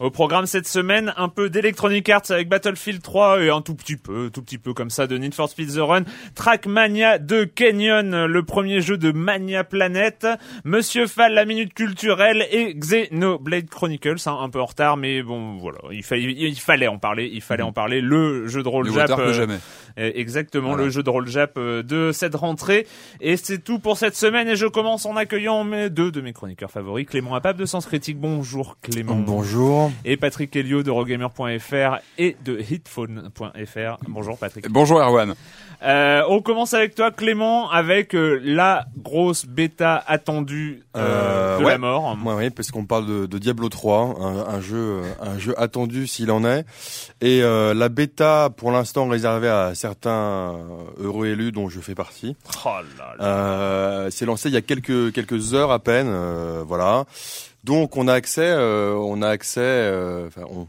Au programme cette semaine, un peu d'Electronic Arts avec Battlefield 3 et un tout petit peu, tout petit peu comme ça de Need for Speed The Run, Trackmania de Canyon, le premier jeu de Mania Planet, Monsieur Fall, la minute culturelle et Xenoblade Chronicles, hein, un peu en retard, mais bon voilà, il, il, fallait en parler, il fallait en parler. Le jeu de rôle le Jap, euh, jamais. Exactement, le jeu de rôle Jap euh, de cette rentrée. Et c'est tout pour cette semaine. Et je commence en accueillant mes deux de mes chroniqueurs favoris, Clément Apap de Sens Critique. Bonjour Clément. Bonjour. Et Patrick Helio de Rogamer.fr et de Hitphone.fr. Bonjour Patrick. Bonjour Erwan. Euh, on commence avec toi Clément avec euh, la grosse bêta attendue euh, de ouais. la mort. Ouais, oui, parce qu'on parle de, de, Diablo 3, un, un, jeu, un jeu attendu s'il en est. Et la bêta, pour l'instant réservée à certains heureux élus dont je fais partie. Oh là là. Euh, c'est lancé il y a quelques quelques heures à peine, euh, voilà. Donc on a accès, on a accès, enfin on.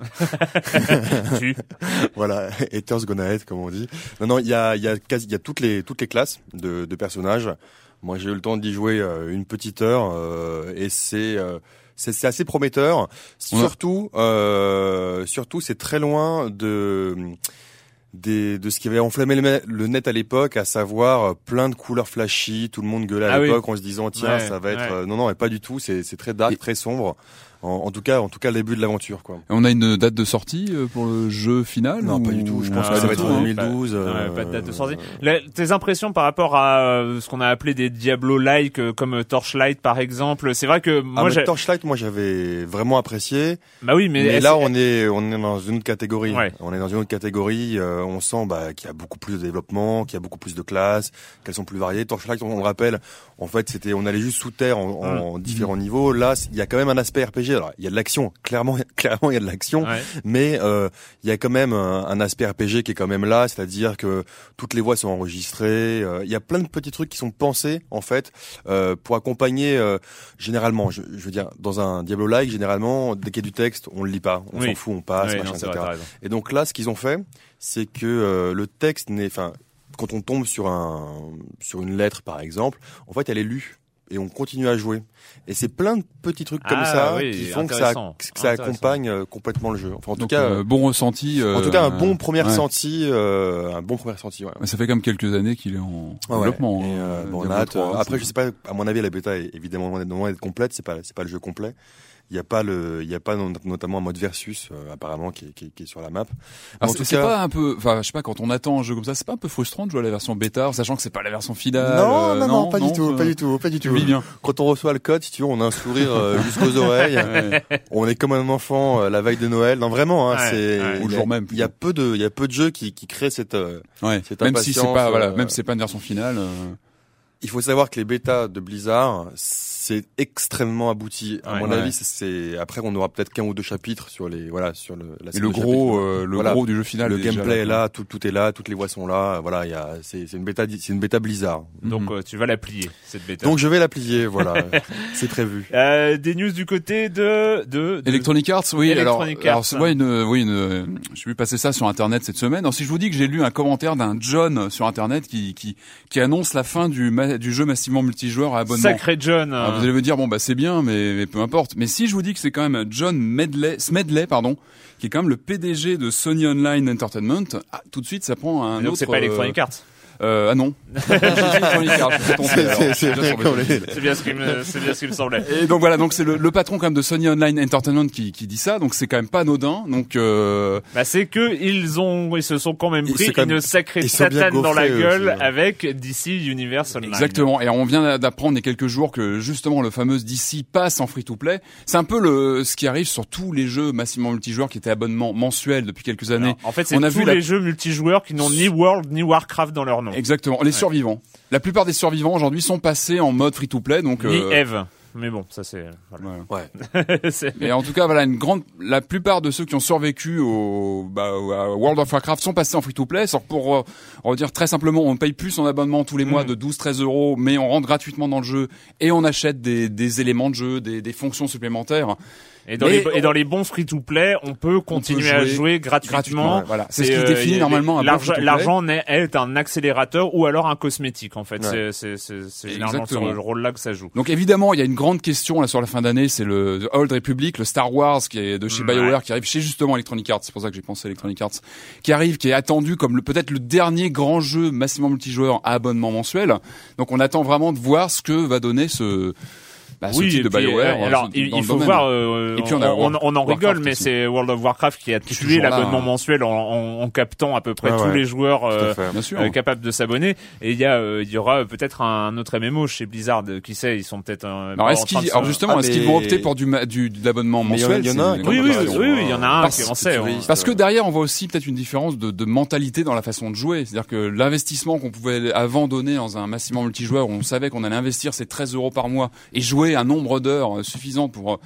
voilà, Haters gonna hate, comme on dit. Non, non, il y a, il y a quasi, il y a toutes les, toutes les classes de, de personnages. Moi, j'ai eu le temps d'y jouer euh, une petite heure euh, et c'est, euh, c'est, assez prometteur. Surtout, surtout, c'est très loin de des, de ce qui avait enflammé le, le net à l'époque, à savoir plein de couleurs flashy, tout le monde gueulait à ah l'époque oui. en se disant tiens ouais, ça va être ouais. non non et pas du tout, c'est très dark, très sombre. En, en, tout cas, en tout cas, le début de l'aventure, quoi. On a une date de sortie pour le jeu final Non, ou... pas du tout. Je pense Ah, que ça va être en tout, 2012. Pas, euh... ouais, pas de date de sortie. La, tes impressions par rapport à euh, ce qu'on a appelé des Diablo-like, euh, comme Torchlight par exemple, c'est vrai que moi, ah, Torchlight, moi, j'avais vraiment apprécié. Bah oui, mais, mais là, on est, on est dans une autre catégorie. Ouais. On est dans une autre catégorie. Euh, on sent bah, qu'il y a beaucoup plus de développement, qu'il y a beaucoup plus de classes, qu'elles sont plus variées. Torchlight, on le rappelle, en fait, c'était, on allait juste sous terre en, en mmh. différents niveaux. Là, il y a quand même un aspect RPG. Alors, il y a de l'action clairement, clairement, il y a de l'action, ouais. mais euh, il y a quand même un, un, aspect RPG qui est quand même là, c'est-à-dire que toutes les voix sont enregistrées. Euh, il y a plein de petits trucs qui sont pensés en fait euh, pour accompagner. généralement, je, je, veux dire, dans un Diablo-like, généralement, dès qu'il y a du texte, on le lit pas, on oui. s'en fout, on passe, oui, machin, non, etc. Vrai, Et donc là, ce qu'ils ont fait, c'est que le texte n'est, enfin, quand on tombe sur un, sur une lettre par exemple, en fait, elle est lue et on continue à jouer. Et c'est plein de petits trucs comme ah, ça oui, qui font que ça, que ça accompagne euh, complètement le jeu. Enfin, en Donc, tout cas, euh, bon ressenti. en tout cas, un bon premier ouais. ressenti, euh, un bon premier ressenti. Ouais. Ça fait comme quelques années qu'il est en ah, développement. Ouais. Et, euh, bon, on a hâte, après, je sais pas. À mon avis, la bêta est évidemment loin d'être complète. C'est pas, c'est pas le jeu complet. Il y a pas le, il y a pas notamment un mode versus euh, apparemment qui est, qui, est, qui est sur la map. C'est tout cas- pas un peu, enfin, je sais pas, quand on attend un jeu comme ça, c'est pas un peu frustrant de jouer à la version bêta, sachant que c'est pas la version finale. non, euh, non, non, pas du tout, euh, pas du tout, pas du tout. le vis bien. Quand on reçoit le code, si tu veux, on a un sourire euh, jusqu'aux oreilles. Ouais. On est comme un enfant euh, la veille de Noël. Non, vraiment, hein, Ouais, c'est ouais. Ou le il y a- jour même, Il y a peu de, il y a peu de jeux qui, qui créent cette. euh. Cette Même si c'est pas, voilà, euh, même si c'est pas une version finale. euh, Il faut savoir que les bêtas de Blizzard, c'est extrêmement abouti. À Ouais. mon Ouais. avis, c'est- c'est après on aura peut-être qu'un ou deux chapitres sur les voilà sur le. La le gros, euh, le Voilà. gros du jeu final. le est déjà gameplay est là, tout tout est là, toutes les voix sont là. Voilà, il y a c'est c'est une bêta c'est une bêta Blizzard. Donc Mhm. euh, tu vas la plier cette bêta. Donc je vais la plier, voilà, c'est prévu. Euh, des news du côté de de, de- Electronic Arts, oui. alors, Electronic alors Arts. c'est ouais, une, oui, une, j'ai vu passer ça sur Internet cette semaine. Alors si je vous dis que j'ai lu un commentaire d'un John sur Internet qui, qui, qui annonce la fin du, du jeu massivement multijoueur à abonnement. Sacré John. Alors, vous allez me dire bon bah c'est bien mais, mais peu importe. Mais si je vous dis que c'est quand même John Medley, Smedley pardon, qui est quand même le PDG de Sony Online Entertainment, ah, tout de suite ça prend un Et donc autre. c'est pas Electronic Arts. Euh, ah non. C'est- bien ce qui me c'est bien ce qui me semblait. et donc voilà, donc c'est le, le patron quand même de Sony Online Entertainment qui, qui dit ça, donc c'est quand même pas anodin. Donc euh, Bah c'est que ils ont ils se sont quand même pris c'est quand même- une sacrée satane dans la gueule aussi, hein. avec DC Universe Online. exactement. Et on vient d'apprendre il y a quelques jours que justement le fameux DC passe en free to play. C'est un peu le ce qui arrive sur tous les jeux massivement multijoueurs qui étaient abonnement mensuel depuis quelques années. Alors, en fait, c'est On a tous vu la- les jeux multijoueurs qui n'ont ni World ni Warcraft dans leur nom. Exactement. Les survivants. La plupart des survivants aujourd'hui sont passés en mode free to play, donc. Ni euh, Eve. Mais bon, ça c'est voilà. Ouais. c'est Mais en tout cas, voilà, une grande, la plupart de ceux qui ont survécu au, bah, à World of Warcraft sont passés en free to play. Sauf pour, euh, on va dire très simplement, on paye plus son abonnement tous les mois Mhm. de 12-13 euros, mais on rentre gratuitement dans le jeu et on achète des, des éléments de jeu, des, des fonctions supplémentaires Et dans, les, et dans les bons free-to-play, on peut continuer à jouer jouer gratuitement. gratuitement. Voilà, c'est ce qui euh, définit normalement l'argent. n'est- est un accélérateur ou alors un cosmétique en fait. Ouais. C'est- C'est c'est- c'est généralement sur le rôle-là que ça joue. Donc évidemment, il y a une grande question là sur la fin d'année, c'est le The Old Republic, le Star Wars qui est de chez Ouais. BioWare qui arrive chez justement Electronic Arts, c'est pour ça que j'ai pensé à Electronic Arts, qui arrive, qui est attendu comme peut-être le dernier grand jeu massivement multijoueur à abonnement mensuel. Donc on attend vraiment de voir ce que va donner ce bah, ce oui, type de puis, BioWare. euh, euh, alors il, il faut domaine. voir. euh, Et puis, on a on, en Warcraft rigole, mais aussi. c'est World of Warcraft qui a tué l'abonnement hein. mensuel en, en, en captant à peu près Ouais, tous ouais. les joueurs euh, euh, capables de s'abonner. Et il y a, euh, il y aura peut-être un autre MMO chez Blizzard. Qui sait, ils sont peut-être. euh, alors est-ce qu'ils, alors justement, Ah, est-ce qu'ils vont opter pour du, ma- du de l'abonnement mensuel il y en a un Oui, oui, oui, oui, il y en a un Parce- qui en sait. on- Parce que derrière, on voit aussi peut-être une différence de, de mentalité dans la façon de jouer. C'est-à-dire que l'investissement qu'on pouvait avant donner dans un massivement multijoueur, où on savait qu'on allait investir ces 13 euros par mois et jouer un nombre d'heures euh, suffisant pour, euh,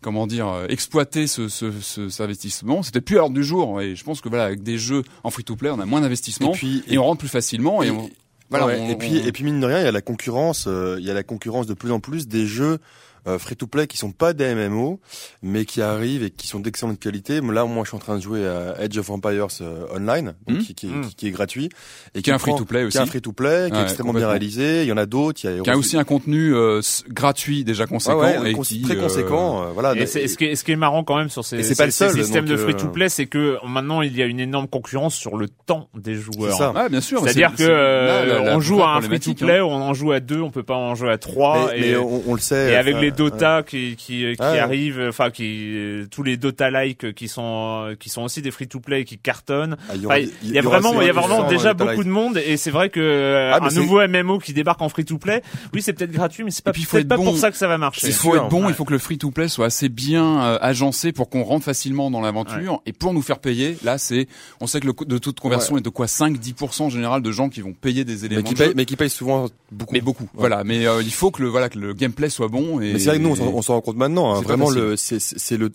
comment dire, euh, exploiter ce, ce, ce, cet investissement, c'était plus à l'ordre du jour. Et je pense que voilà, avec des jeux en free-to-play, on a moins d'investissement Et puis et on rentre plus facilement. Et, on, voilà, Ouais, on- et puis on- et puis mine de rien, il y a la concurrence, euh, il y a la concurrence de plus en plus des jeux euh, free to play qui sont pas des MMO mais qui arrivent et qui sont d'excellente qualité. Là moi je suis en train de jouer à Edge of Empires euh, online donc Hmm. qui, qui, Hmm. qui, qui est gratuit et qui est un free-to-play qui aussi. est un free to play qui est extrêmement bien réalisé, il y en a d'autres, il y a qui a aussi un contenu euh, gratuit déjà Ah conséquent ouais, et cons- qui, très euh, conséquent, euh, voilà. Et ce, qui est, ce qui est marrant quand même sur ces, Et c'est pas ces- le seul, ces systèmes de free-to-play, c'est que maintenant il y a une énorme concurrence sur le temps des joueurs. C'est ça. Ouais, bien sûr. C'est-à-dire c'est- que euh, là, on joue à un problématique, free-to-play, hein. on en joue à deux, on peut pas en jouer à trois. mais, et, on, le sait. et avec enfin, les Dota qui qui, qui Ouais. arrivent, enfin qui euh, tous les Dota like qui sont euh, qui sont aussi des free-to-play qui cartonnent. ah, il y a vraiment il y a vraiment déjà beaucoup de monde et c'est vrai que euh, Ah, un nouveau MMO qui débarque en free-to-play, oui c'est peut-être gratuit mais c'est pas puis, il faut être pas bon. pour ça que ça va marcher. Il faut sûr, être bon, ouais. il faut que le free-to-play soit assez bien euh, agencé pour qu'on rentre facilement dans l'aventure. Et pour nous faire payer, là, c'est, on sait que le coût de toute conversion est de quoi? 5-10% en général de gens qui vont payer des éléments mais qui de payent, mais qui payent souvent beaucoup. mais beaucoup. Voilà. Mais euh, il faut que le voilà que le gameplay soit bon. Et, c'est vrai que nous, on s'en- on s'en rend compte maintenant. Hein. Vraiment, le, c'est,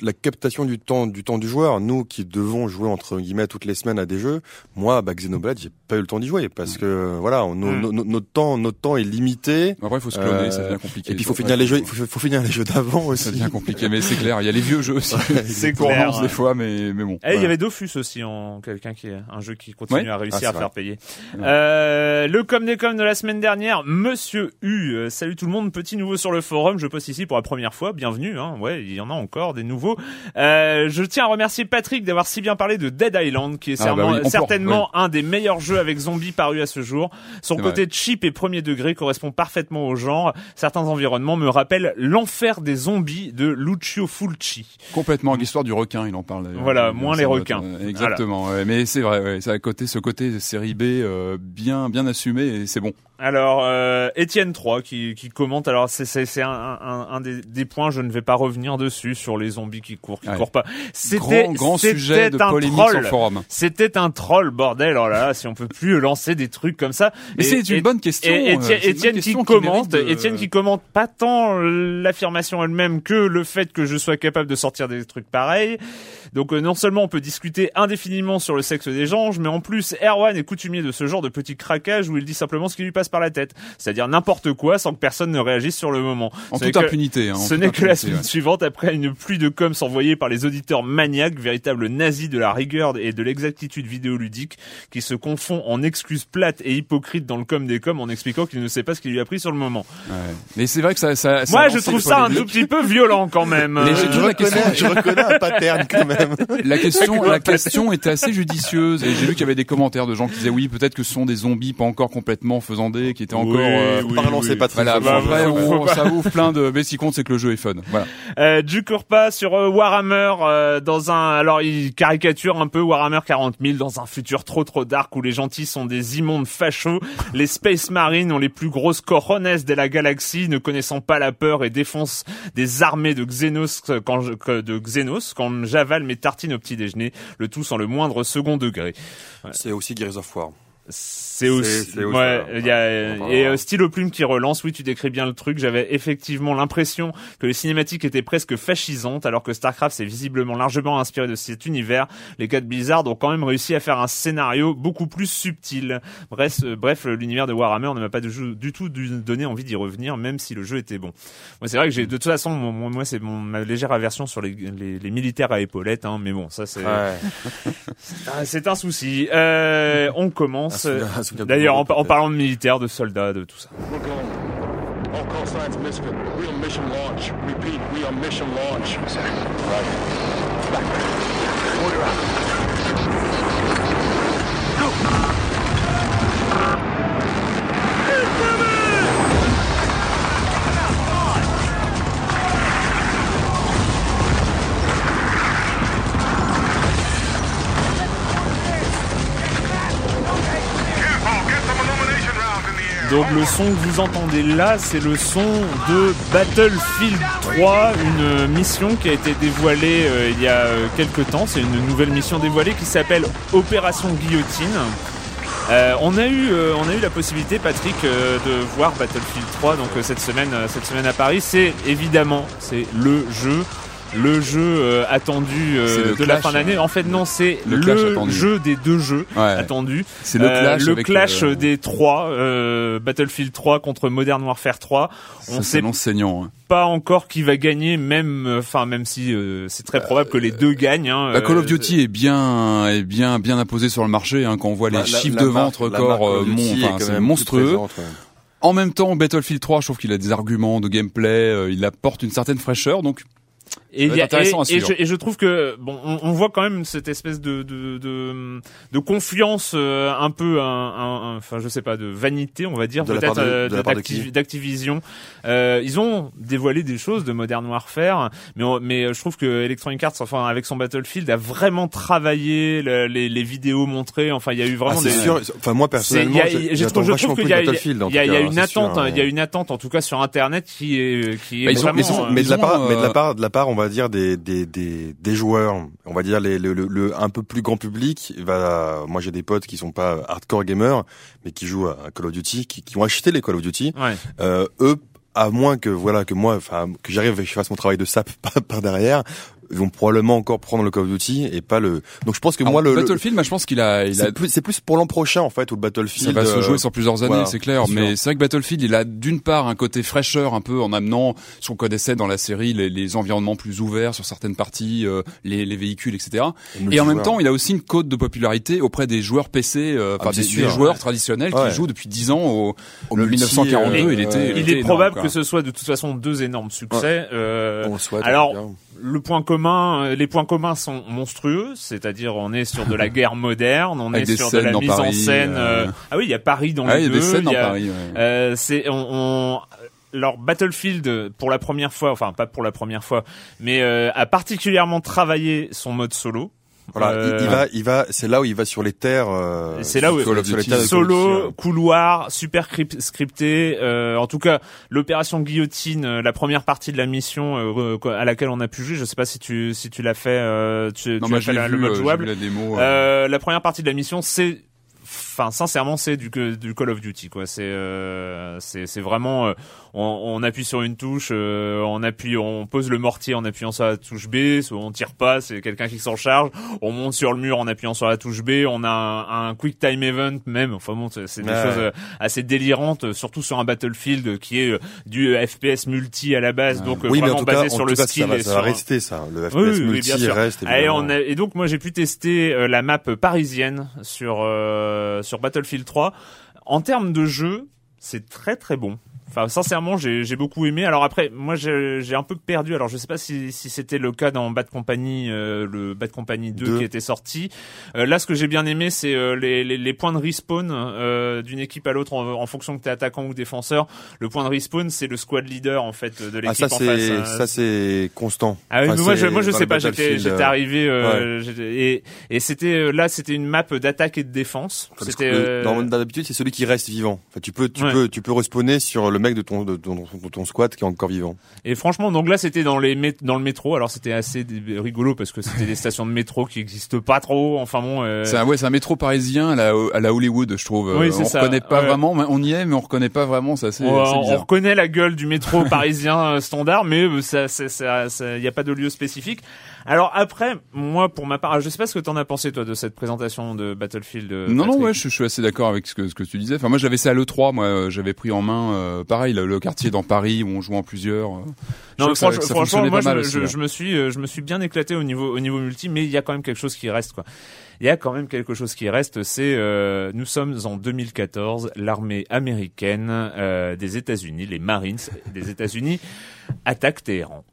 la captation du temps, du temps du joueur. Nous, qui devons jouer entre guillemets toutes les semaines à des jeux, moi, bah, Xenoblade, j'ai pas eu le temps d'y jouer parce que voilà, on- nos- Mm. notre temps, notre temps est limité. Après, il faut se cloner, Euh, ça devient compliqué. Et puis, il faut finir les jeux, il faut, faut finir les jeux d'avant Ça aussi. devient compliqué, mais c'est clair. Il y a les vieux jeux aussi. C'est clair. relance des fois, mais mais bon. Eh, il y avait Dofus aussi en quelqu'un qui est un jeu qui continue Ouais. à réussir Ah, à vrai. faire payer. Euh, le com des com de la semaine dernière, Monsieur U. euh, salut tout le monde, petit nouveau sur le forum. Je poste ici ici pour la première fois, bienvenue. Hein. Ouais, il y en a encore des nouveaux. Euh, je tiens à remercier Patrick d'avoir si bien parlé de Dead Island, qui est Ah, bah certainement, oui, un des meilleurs jeux avec zombies parus à ce jour. Son côté cheap et premier degré correspond parfaitement au genre. Certains environnements me rappellent l'enfer des zombies de Lucio Fulci. Complètement, l'histoire du requin, il en parle. Voilà, moins ça les requins. Exactement, ouais, mais c'est vrai, ouais, c'est à côté, ce côté série B euh, bien, bien assumé et c'est bon. Alors, euh, Étienne 3 qui, qui commente. Alors, c'est un, un, un des, des points. Je ne vais pas revenir dessus sur les zombies qui courent, qui Ouais. courent pas. C'était Grand, grand sujet de un polémique sur troll. le forum. C'était un troll, bordel. Oh là là, si on peut plus lancer des trucs comme ça. Mais Et- c'est une bonne question. Et euh, Étienne, une Étienne qui question commente, mérite de- Étienne qui commente pas tant l'affirmation elle-même que le fait que je sois capable de sortir des trucs pareils. Donc euh, non seulement on peut discuter indéfiniment sur le sexe des gens, mais en plus Erwan est coutumier de ce genre de petit craquage où il dit simplement ce qui lui passe par la tête, c'est-à-dire n'importe quoi sans que personne ne réagisse sur le moment. En Ce toute que- impunité. hein, en ce n'est que la semaine ouais. suivante, après une pluie de coms envoyés par les auditeurs maniaques, véritables nazis de la rigueur et de l'exactitude vidéoludique, qui se confond en excuses plates et hypocrites dans le com des coms en expliquant qu'il ne sait pas ce qui lui a pris sur le moment. Ouais. Mais c'est vrai que ça, ça, ça Moi, je trouve ça un tout petit peu violent quand même. Mais Euh, je, question- reconnais, je reconnais un pattern quand même. La question, la question était assez judicieuse et j'ai vu qu'il y avait des commentaires de gens qui disaient oui, peut-être que ce sont des zombies pas encore complètement faisandés, qui étaient encore. Oui, euh, oui, Pas relancer oui. Patrick. Voilà, Bah, bah, on- pas. ça ouvre plein de. Mais ce qui compte, c'est que le jeu est fun. Voilà. Euh, du pas sur euh, Warhammer euh, dans un alors il caricature un peu Warhammer 40 000 dans un futur trop trop dark où les gentils sont des immondes fachos, les Space Marines ont les plus grosses coronesses de la galaxie, ne connaissant pas la peur et défoncent des armées de Xenos euh, quand je, que- de Xenos quand j'avale mes tartines au petit déjeuner, le tout sans le moindre second degré. C'est aussi Gears of War. C'est aussi, ouais, il y a, et euh, Stylo Plume qui relance, oui, tu décris bien le truc. J'avais effectivement l'impression que les cinématiques étaient presque fascisantes, alors que Starcraft s'est visiblement largement inspiré de cet univers. Les gars de Blizzard ont quand même réussi à faire un scénario beaucoup plus subtil. Bref, euh, bref, l'univers de Warhammer ne m'a pas du, du tout donné envie d'y revenir, même si le jeu était bon. Moi, c'est vrai que j'ai, de toute façon, mon- mon- moi, c'est ma légère aversion sur les, les, les militaires à épaulettes, hein, mais bon, ça, c'est, c'est un souci. Euh, on commence. D'ailleurs, en, en parlant de militaires, de soldats, de tout ça. Donc le son que vous entendez là, c'est le son de Battlefield 3, une mission qui a été dévoilée euh, il y a euh, quelques temps. C'est une nouvelle mission dévoilée qui s'appelle Opération Guillotine. Euh, on a eu, on a eu la possibilité, Patrick, de voir Battlefield 3 donc cette semaine, cette semaine à Paris. C'est évidemment, c'est le jeu, le jeu euh, attendu euh, de la fin d'année. En fait, non, c'est Le jeu des deux jeux Ouais. attendus. C'est le Euh, clash. le clash euh, des trois, euh, Battlefield 3 contre Modern Warfare 3. On ça sait saignant. hein. pas encore qui va gagner, même, enfin même si euh, c'est très probable que les deux gagnent. Hein, Bah, Call of euh, Duty est bien, est bien, bien imposé sur le marché. Hein, quand on voit les Bah, la- chiffres la de vente euh, quand c'est monstrueux. En même temps, Battlefield 3, je trouve qu'il a des arguments de gameplay, euh, il apporte une certaine fraîcheur. Donc, Et, y a- à et- je, et je trouve que bon, on, on voit quand même cette espèce de de, de, de confiance euh, un peu, un, enfin je sais pas, de vanité, on va dire peut-être euh, d'Activision. Euh, ils ont dévoilé des choses de Modern Warfare, mais on- mais je trouve que Electronic Arts, enfin avec son Battlefield, a vraiment travaillé le- les, les vidéos montrées. Enfin, il y a eu Ah, vraiment c'est des sûr. Enfin, moi, personnellement, y a- j'ai- je trouve, je qu'il y y y a une attente, il y a une attente en tout cas sur Internet qui est qui est Bah, ont- vraiment. ont- euh, mais de la Ils part, ont, mais de la euh, part, de la part, on va dire des des des, des joueurs, on va dire les le, le, le- un peu plus grand public. Va, moi j'ai des potes qui sont pas hardcore gamers, mais qui jouent à Call of Duty, qui, qui ont acheté les Call of Duty. ouais. Euh, eux, à moins que voilà que moi, enfin que j'arrive et que je fasse mon travail de sap par, par derrière, vont probablement encore prendre le Call of Duty et pas le. Donc je pense que Alors, moi le, le- Battlefield, moi, je pense qu'il a, il a c'est plus, c'est plus pour l'an prochain en fait ou le Battlefield. Ça va se euh, jouer sur plusieurs années, voilà, c'est clair. Mais c'est vrai que Battlefield, il a d'une part un côté fraîcheur, un peu en amenant ce qu'on connaissait dans la série, les, les environnements plus ouverts sur certaines parties, euh, les, les véhicules, etc. Et en même temps, il a aussi une cote de popularité auprès des joueurs PC, euh, enfin Ah, des, c'est sûr, des joueurs ouais. traditionnels Ouais. qui jouent depuis 10 ans au, Au le multi, 1942. euh, il était. Il était est énorme, probable quoi. que ce soit de toute façon deux énormes succès. euh, On le souhaite, alors. Le point commun, euh, les points communs sont monstrueux, c'est-à-dire on est sur de la guerre moderne, on Avec est sur de la mise en scène. euh, euh, Ah oui, il y a Paris dans Ah, les il y a des scènes y a- Paris. ouais. Euh, c'est on, on alors Battlefield pour la première fois, enfin pas pour la première fois, mais euh, a particulièrement travaillé son mode solo. Voilà, Euh, il, il va, il va, c'est là où il va sur les terres. euh, C'est là où- Call of Duty. Solo, couloir, super scripté. euh, en tout cas, l'opération guillotine, euh, la première partie de la mission euh, à laquelle on a pu jouer. Je sais pas si tu si tu l'as fait. euh, tu, Non, tu as fait j'ai la- vu, le mode euh, jouable. la démo. euh, Euh, la première partie de la mission, c'est, enfin, sincèrement, c'est du, du Call of Duty, quoi. C'est, euh, c'est, vraiment, euh, on, on appuie sur une touche, euh, on appuie, on pose le mortier en appuyant sur la touche B, on tire pas, c'est quelqu'un qui s'en charge. On monte sur le mur en appuyant sur la touche B. On a un, un quick time event même. Enfin bon, c'est des Ouais. choses euh, assez délirantes, euh, surtout sur un Battlefield qui est euh, du FPS multi à la base, Ouais. donc Oui, mais en vraiment tout cas, basé en sur tout le cas, skill ça va, et ça va rester ça. Le FPS Oui, oui, oui, multi bien sûr. reste. On a- et donc moi j'ai pu tester la map parisienne sur euh, sur Battlefield 3. En termes de jeu, c'est très très bon. Enfin, sincèrement, j'ai j'ai beaucoup aimé. Alors après, moi, j'ai un peu perdu. Alors, je sais pas si, si c'était le cas dans Bad Company, euh, le Bad Company 2, Deux. qui était sorti. Euh, là, ce que j'ai bien aimé, c'est euh, les, les, les points de respawn euh, d'une équipe à l'autre en, en fonction que t'es attaquant ou défenseur. Le point de respawn, c'est le squad leader en fait de l'équipe Ah ça en face. c'est Euh, ça c'est constant. ah oui, Enfin, mais moi je moi je sais pas, j'étais j'étais euh, arrivé euh, j'étais- et et c'était là c'était une map d'attaque et de défense. C'était d'habitude c'est celui qui reste vivant. Enfin, tu peux tu Ouais. peux tu peux respawner sur le mec de ton de ton, de ton squad qui est encore vivant. et franchement donc là c'était dans les mét- dans le métro. Alors c'était assez rigolo parce que c'était des stations de métro qui existent pas trop. Enfin bon euh, C'est un, ouais, c'est un métro parisien à la, à la Hollywood, je trouve. Oui, Euh, on ça. reconnaît pas Ouais. vraiment, mais on y est, mais on reconnaît pas vraiment. C'est assez, on, reconnaît la gueule du métro parisien euh, standard, mais euh, ça, ça, ça, ça- y a pas de lieu spécifique. Alors après, moi, pour ma part, je sais pas ce que t'en as pensé toi de cette présentation de Battlefield. euh, Non, non, ouais, je, je suis assez d'accord avec ce que, ce que tu disais. Enfin, moi, j'avais ça à l'E3, moi, euh, j'avais pris en main, euh, pareil, le, le quartier dans Paris où on jouait en plusieurs. Je Non, mais ça- franchement, ça franchement, fonctionnait moi, mal je, aussi, me suis, je me suis bien éclaté au niveau, au niveau multi, mais il y a quand même quelque chose qui reste, quoi. Il y a quand même quelque chose qui reste, c'est euh, nous sommes en 2014, l'armée américaine euh, des États-Unis, les Marines des États-Unis attaquent Téhéran.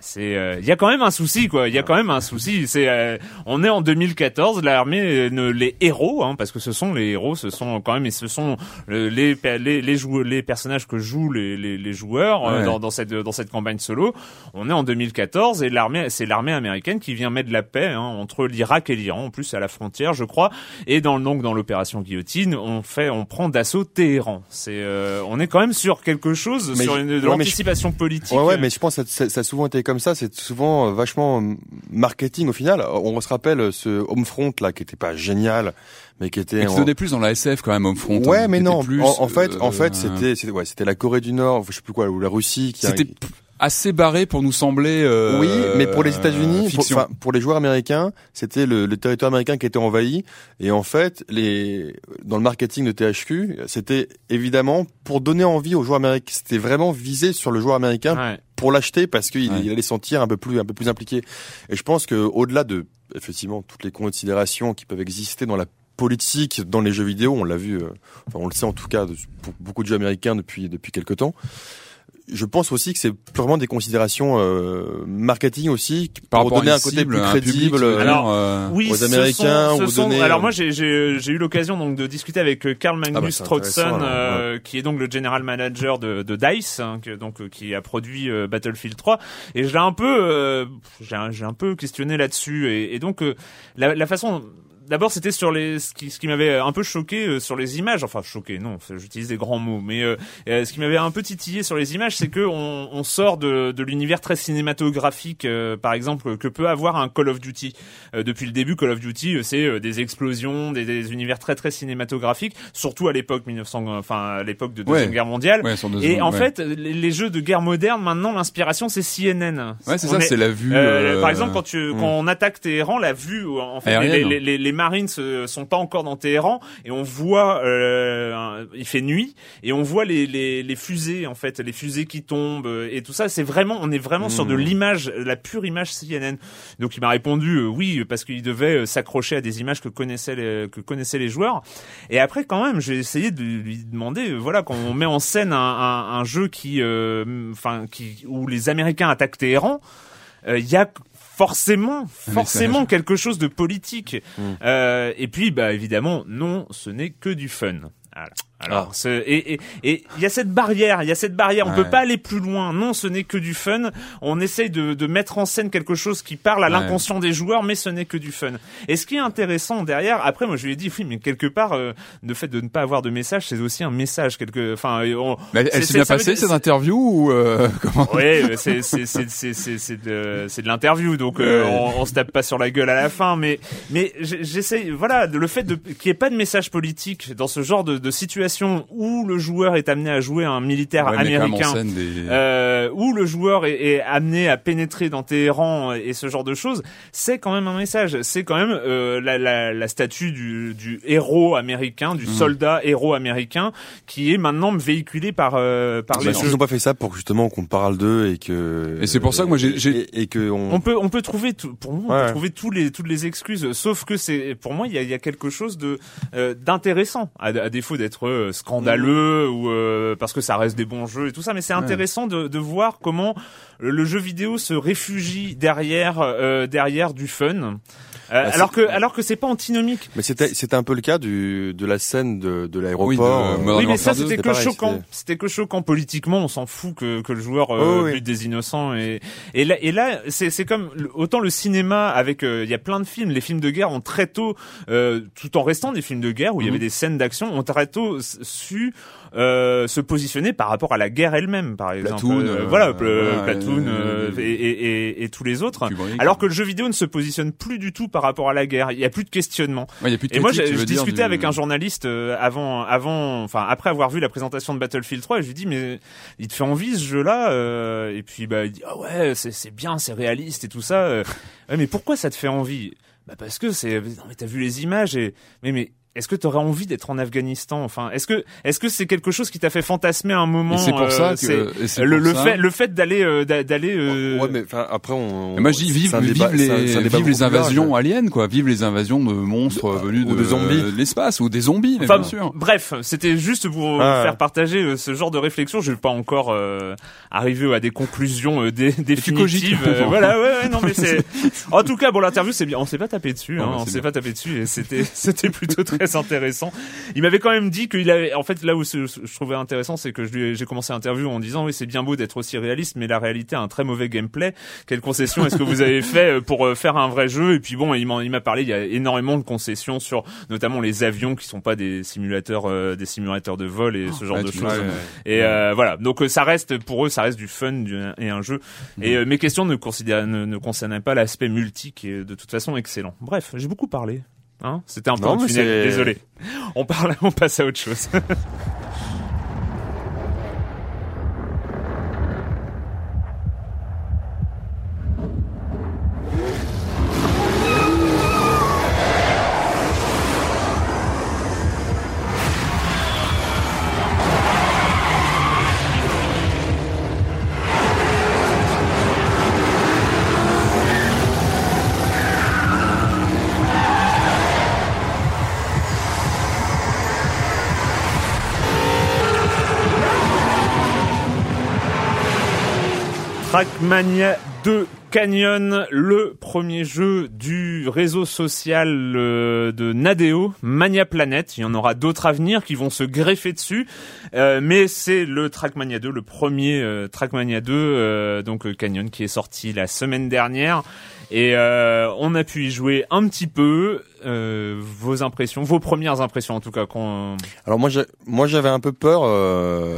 C'est, euh, il y a quand même un souci, quoi. Il y a quand même un souci. C'est, euh, on est en 2014, l'armée, euh, ne, les héros, hein, parce que ce sont les héros, ce sont quand même, et ce sont euh, les les les, les, jou- les personnages que jouent les les, les joueurs euh, dans, dans cette dans cette campagne solo. On est en 2014 et l'armée, c'est l'armée américaine qui vient mettre la paix hein, entre l'Irak et l'Iran, en plus à la frontière, je crois. Et dans donc dans l'opération Guillotine, on fait, on prend d'assaut Téhéran. C'est, euh, on est quand même sur quelque chose, Mais sur une, de l'anticipation politique. Ouais, ouais, mais je pense que ça, ça- ça a souvent été comme ça. C'est souvent euh, vachement euh, marketing au final. On se rappelle euh, ce Homefront là qui était pas génial, mais qui était. Mais qui en- se donnait plus dans la SF quand même, Homefront. Ouais, hein, mais non. plus, en, en fait, en euh, fait, c'était, c'était, ouais, c'était la Corée du Nord, je sais plus quoi, ou la Russie qui. a- C'était assez barré pour nous sembler. euh, oui, mais pour les États-Unis, pour, enfin, pour les joueurs américains, c'était le, le territoire américain qui était envahi. Et en fait, les, dans le marketing de THQ, c'était évidemment pour donner envie aux joueurs américains. C'était vraiment visé sur le joueur américain Ouais. pour l'acheter parce qu'il Ouais. il allait se sentir un peu plus un peu plus impliqué. Et je pense que au-delà de effectivement toutes les considérations qui peuvent exister dans la politique dans les jeux vidéo, on l'a vu, euh, enfin on le sait en tout cas de- pour beaucoup de jeux américains depuis depuis quelque temps. Je pense aussi que c'est purement des considérations euh, marketing aussi par pour rapport à donner un côté cible, plus public, crédible. Alors, euh, Oui, aux Américains, sont- vous sont- donnez, Alors euh, moi, j'ai j'ai j'ai eu l'occasion donc de discuter avec euh, Karl Magnus Ah bah, Strockson, intéressant, alors, euh, qui est donc le general manager de, de Dice, hein, que- donc euh, qui a produit euh, Battlefield 3. Et je l'ai un peu, euh, j'ai un, j'ai un peu questionné là-dessus. Et, et donc euh, la, la façon d'abord c'était sur les ce qui, ce qui m'avait un peu choqué euh, sur les images, enfin choqué non, j'utilise des grands mots, mais euh, euh, ce qui m'avait un peu titillé sur les images, c'est que on, on sort de, de l'univers très cinématographique, euh, par exemple que peut avoir un Call of Duty. Euh, depuis le début, Call of Duty, euh, c'est euh, des explosions, des, des univers très très cinématographiques, surtout à l'époque 1900, enfin à l'époque de deuxième Ouais. guerre mondiale. Ouais, sur deux Et en ouais. fait, les, les jeux de guerre moderne, maintenant, l'inspiration, c'est CNN. Ouais, c'est ça, est- c'est la vue. par exemple, quand tu quand on attaque Téhéran, la vue, en fait, les, Aérienne. les, les, les Marines sont pas encore dans Téhéran et on voit, euh, un- il fait nuit et on voit les, les, les fusées en fait, les fusées qui tombent euh, et tout ça. C'est vraiment, on est vraiment sur de Hmm. l'image, la pure image CNN. Donc il m'a répondu euh, oui parce qu'il devait s'accrocher à des images que connaissaient les, que connaissaient les joueurs. Et après quand même, j'ai essayé de lui demander, voilà, quand on met en scène un, un, un jeu qui, euh, enfin, qui où les Américains attaquent Téhéran, euh, il y a forcément, forcément quelque chose de politique. Euh, et puis, bah évidemment, non, ce n'est que du fun. Voilà. Alors, Ah. ce- et et et il y a cette barrière, il y a cette barrière. On Ouais. peut pas aller plus loin. Non, ce n'est que du fun. On essaye de, de mettre en scène quelque chose qui parle à Ouais. l'inconscient des joueurs, mais ce n'est que du fun. Et ce qui est intéressant derrière, après, moi je lui ai dit, oui, mais quelque part, euh, le fait de ne pas avoir de message, c'est aussi un message. Quelque, enfin, on- elle s'est bien passée cette interview ou euh, comment Ouais, euh, c'est c'est c'est de c'est de l'interview, donc euh, Ouais. on, on se tape pas sur la gueule à la fin, mais mais j'essaye, voilà, le fait de qu'il n'y ait pas de message politique dans ce genre de, de situation où le joueur est amené à jouer un militaire Ouais, américain. des- Euh, où le joueur est, est amené à pénétrer dans Téhéran et ce genre de choses, c'est quand même un message. C'est quand même euh, la, la, la statue du, du héros américain, Mhm. du soldat héros américain, qui est maintenant véhiculé par euh, par Ah, les bah, Est-ce jeux. qu'ils ont pas fait ça pour justement qu'on parle d'eux et que Et c'est pour ça que moi, j'ai- et, et que on, On peut on peut trouver tout, pour moi on Ouais. peut trouver tous les toutes les excuses sauf que c'est pour moi il y a, il y a quelque chose de euh, d'intéressant à, à défaut d'être euh, scandaleux ou euh, parce que ça reste des bons jeux et tout ça mais c'est intéressant de, de voir comment le, jeu vidéo se réfugie derrière euh, derrière du fun Euh, Bah, alors que alors que c'est pas antinomique Mais c'était c'était un peu le cas du de la scène de de Oui, l'aéroport. de euh, Modern oui, mais ça Warfare 2, c'était que pareil, choquant. c'était- que choquant politiquement. On s'en fout que, que le joueur euh, Oh, oui. bute des innocents. Et, et là, et là, c'est c'est comme autant le cinéma avec. euh, Il y a plein de films. Les films de guerre ont très tôt, euh, tout en restant des films de guerre où il y avait des scènes d'action, ont très tôt su euh, se positionner par rapport à la guerre elle-même, par exemple. Platoon, Euh, euh, voilà, voilà, Platoon euh, euh, et, et, et, et tous les autres. Kubrick. Alors que le jeu vidéo ne se positionne plus du tout par rapport à la guerre. Il y a plus de questionnement. Ouais, il y a plus de Et moi, je discutais du- avec un journaliste euh, avant, avant, enfin après avoir vu la présentation de Battlefield 3, et je lui dis mais il te fait envie ce jeu-là euh, Et puis bah il dit ah ouais c'est bien, c'est réaliste et tout ça. euh. Ouais, mais pourquoi ça te fait envie? Bah parce que c'est non mais t'as vu les images et mais mais est-ce que tu aurais envie d'être en Afghanistan Enfin, est-ce que est-ce que c'est quelque chose qui t'a fait fantasmer un moment Et c'est pour euh, ça c'est- que c'est le, fait le fait d'aller euh, d'a- d'aller euh, Ouais, mais enfin après on. Et moi je dis vive, vive les, invasions aliens quoi, vive les invasions de monstres De- venus de, de zombies. de l'espace ou des zombies, bien sûr. bref, c'était juste pour Ah. faire partager euh, ce genre de réflexion. Je vais pas encore euh, arriver à des conclusions euh, dé- définitives. Euh, voilà, ouais, ouais, non, mais c'est. En tout cas, bon, l'interview, c'est bien. On s'est pas tapé dessus. Hein, on s'est pas tapé dessus et c'était c'était plutôt très intéressant. Il m'avait quand même dit qu'il avait. En fait, là où je trouvais intéressant, c'est que j'ai commencé l'interview en disant oui, c'est bien beau d'être aussi réaliste, mais la réalité a un très mauvais gameplay. Quelle concession est-ce que vous avez fait euh, pour euh, faire un vrai jeu? Et puis bon, il m'a parlé. Il y a énormément de concessions sur notamment les avions qui sont pas des simulateurs, euh, des simulateurs de vol et ce genre Ouais, de choses. Et euh, voilà, donc ça reste pour eux, ça reste du fun du- et un jeu. Et euh, mes questions ne, ne concernaient pas l'aspect multi qui est de toute façon excellent. Bref, j'ai beaucoup parlé. Hein? C'était un peu Non, un tunnel, désolé. On parle, on passe à autre chose. Trackmania 2 Canyon, le premier jeu du réseau social euh, de Nadeo, Mania Planet. Il y en aura d'autres à venir qui vont se greffer dessus, Euh, mais c'est le Trackmania 2, le premier euh, Trackmania 2, euh, donc euh, Canyon, qui est sorti la semaine dernière. Et on a pu y jouer un petit peu. Vos impressions, vos premières impressions en tout cas. Alors moi, moi j'avais un peu peur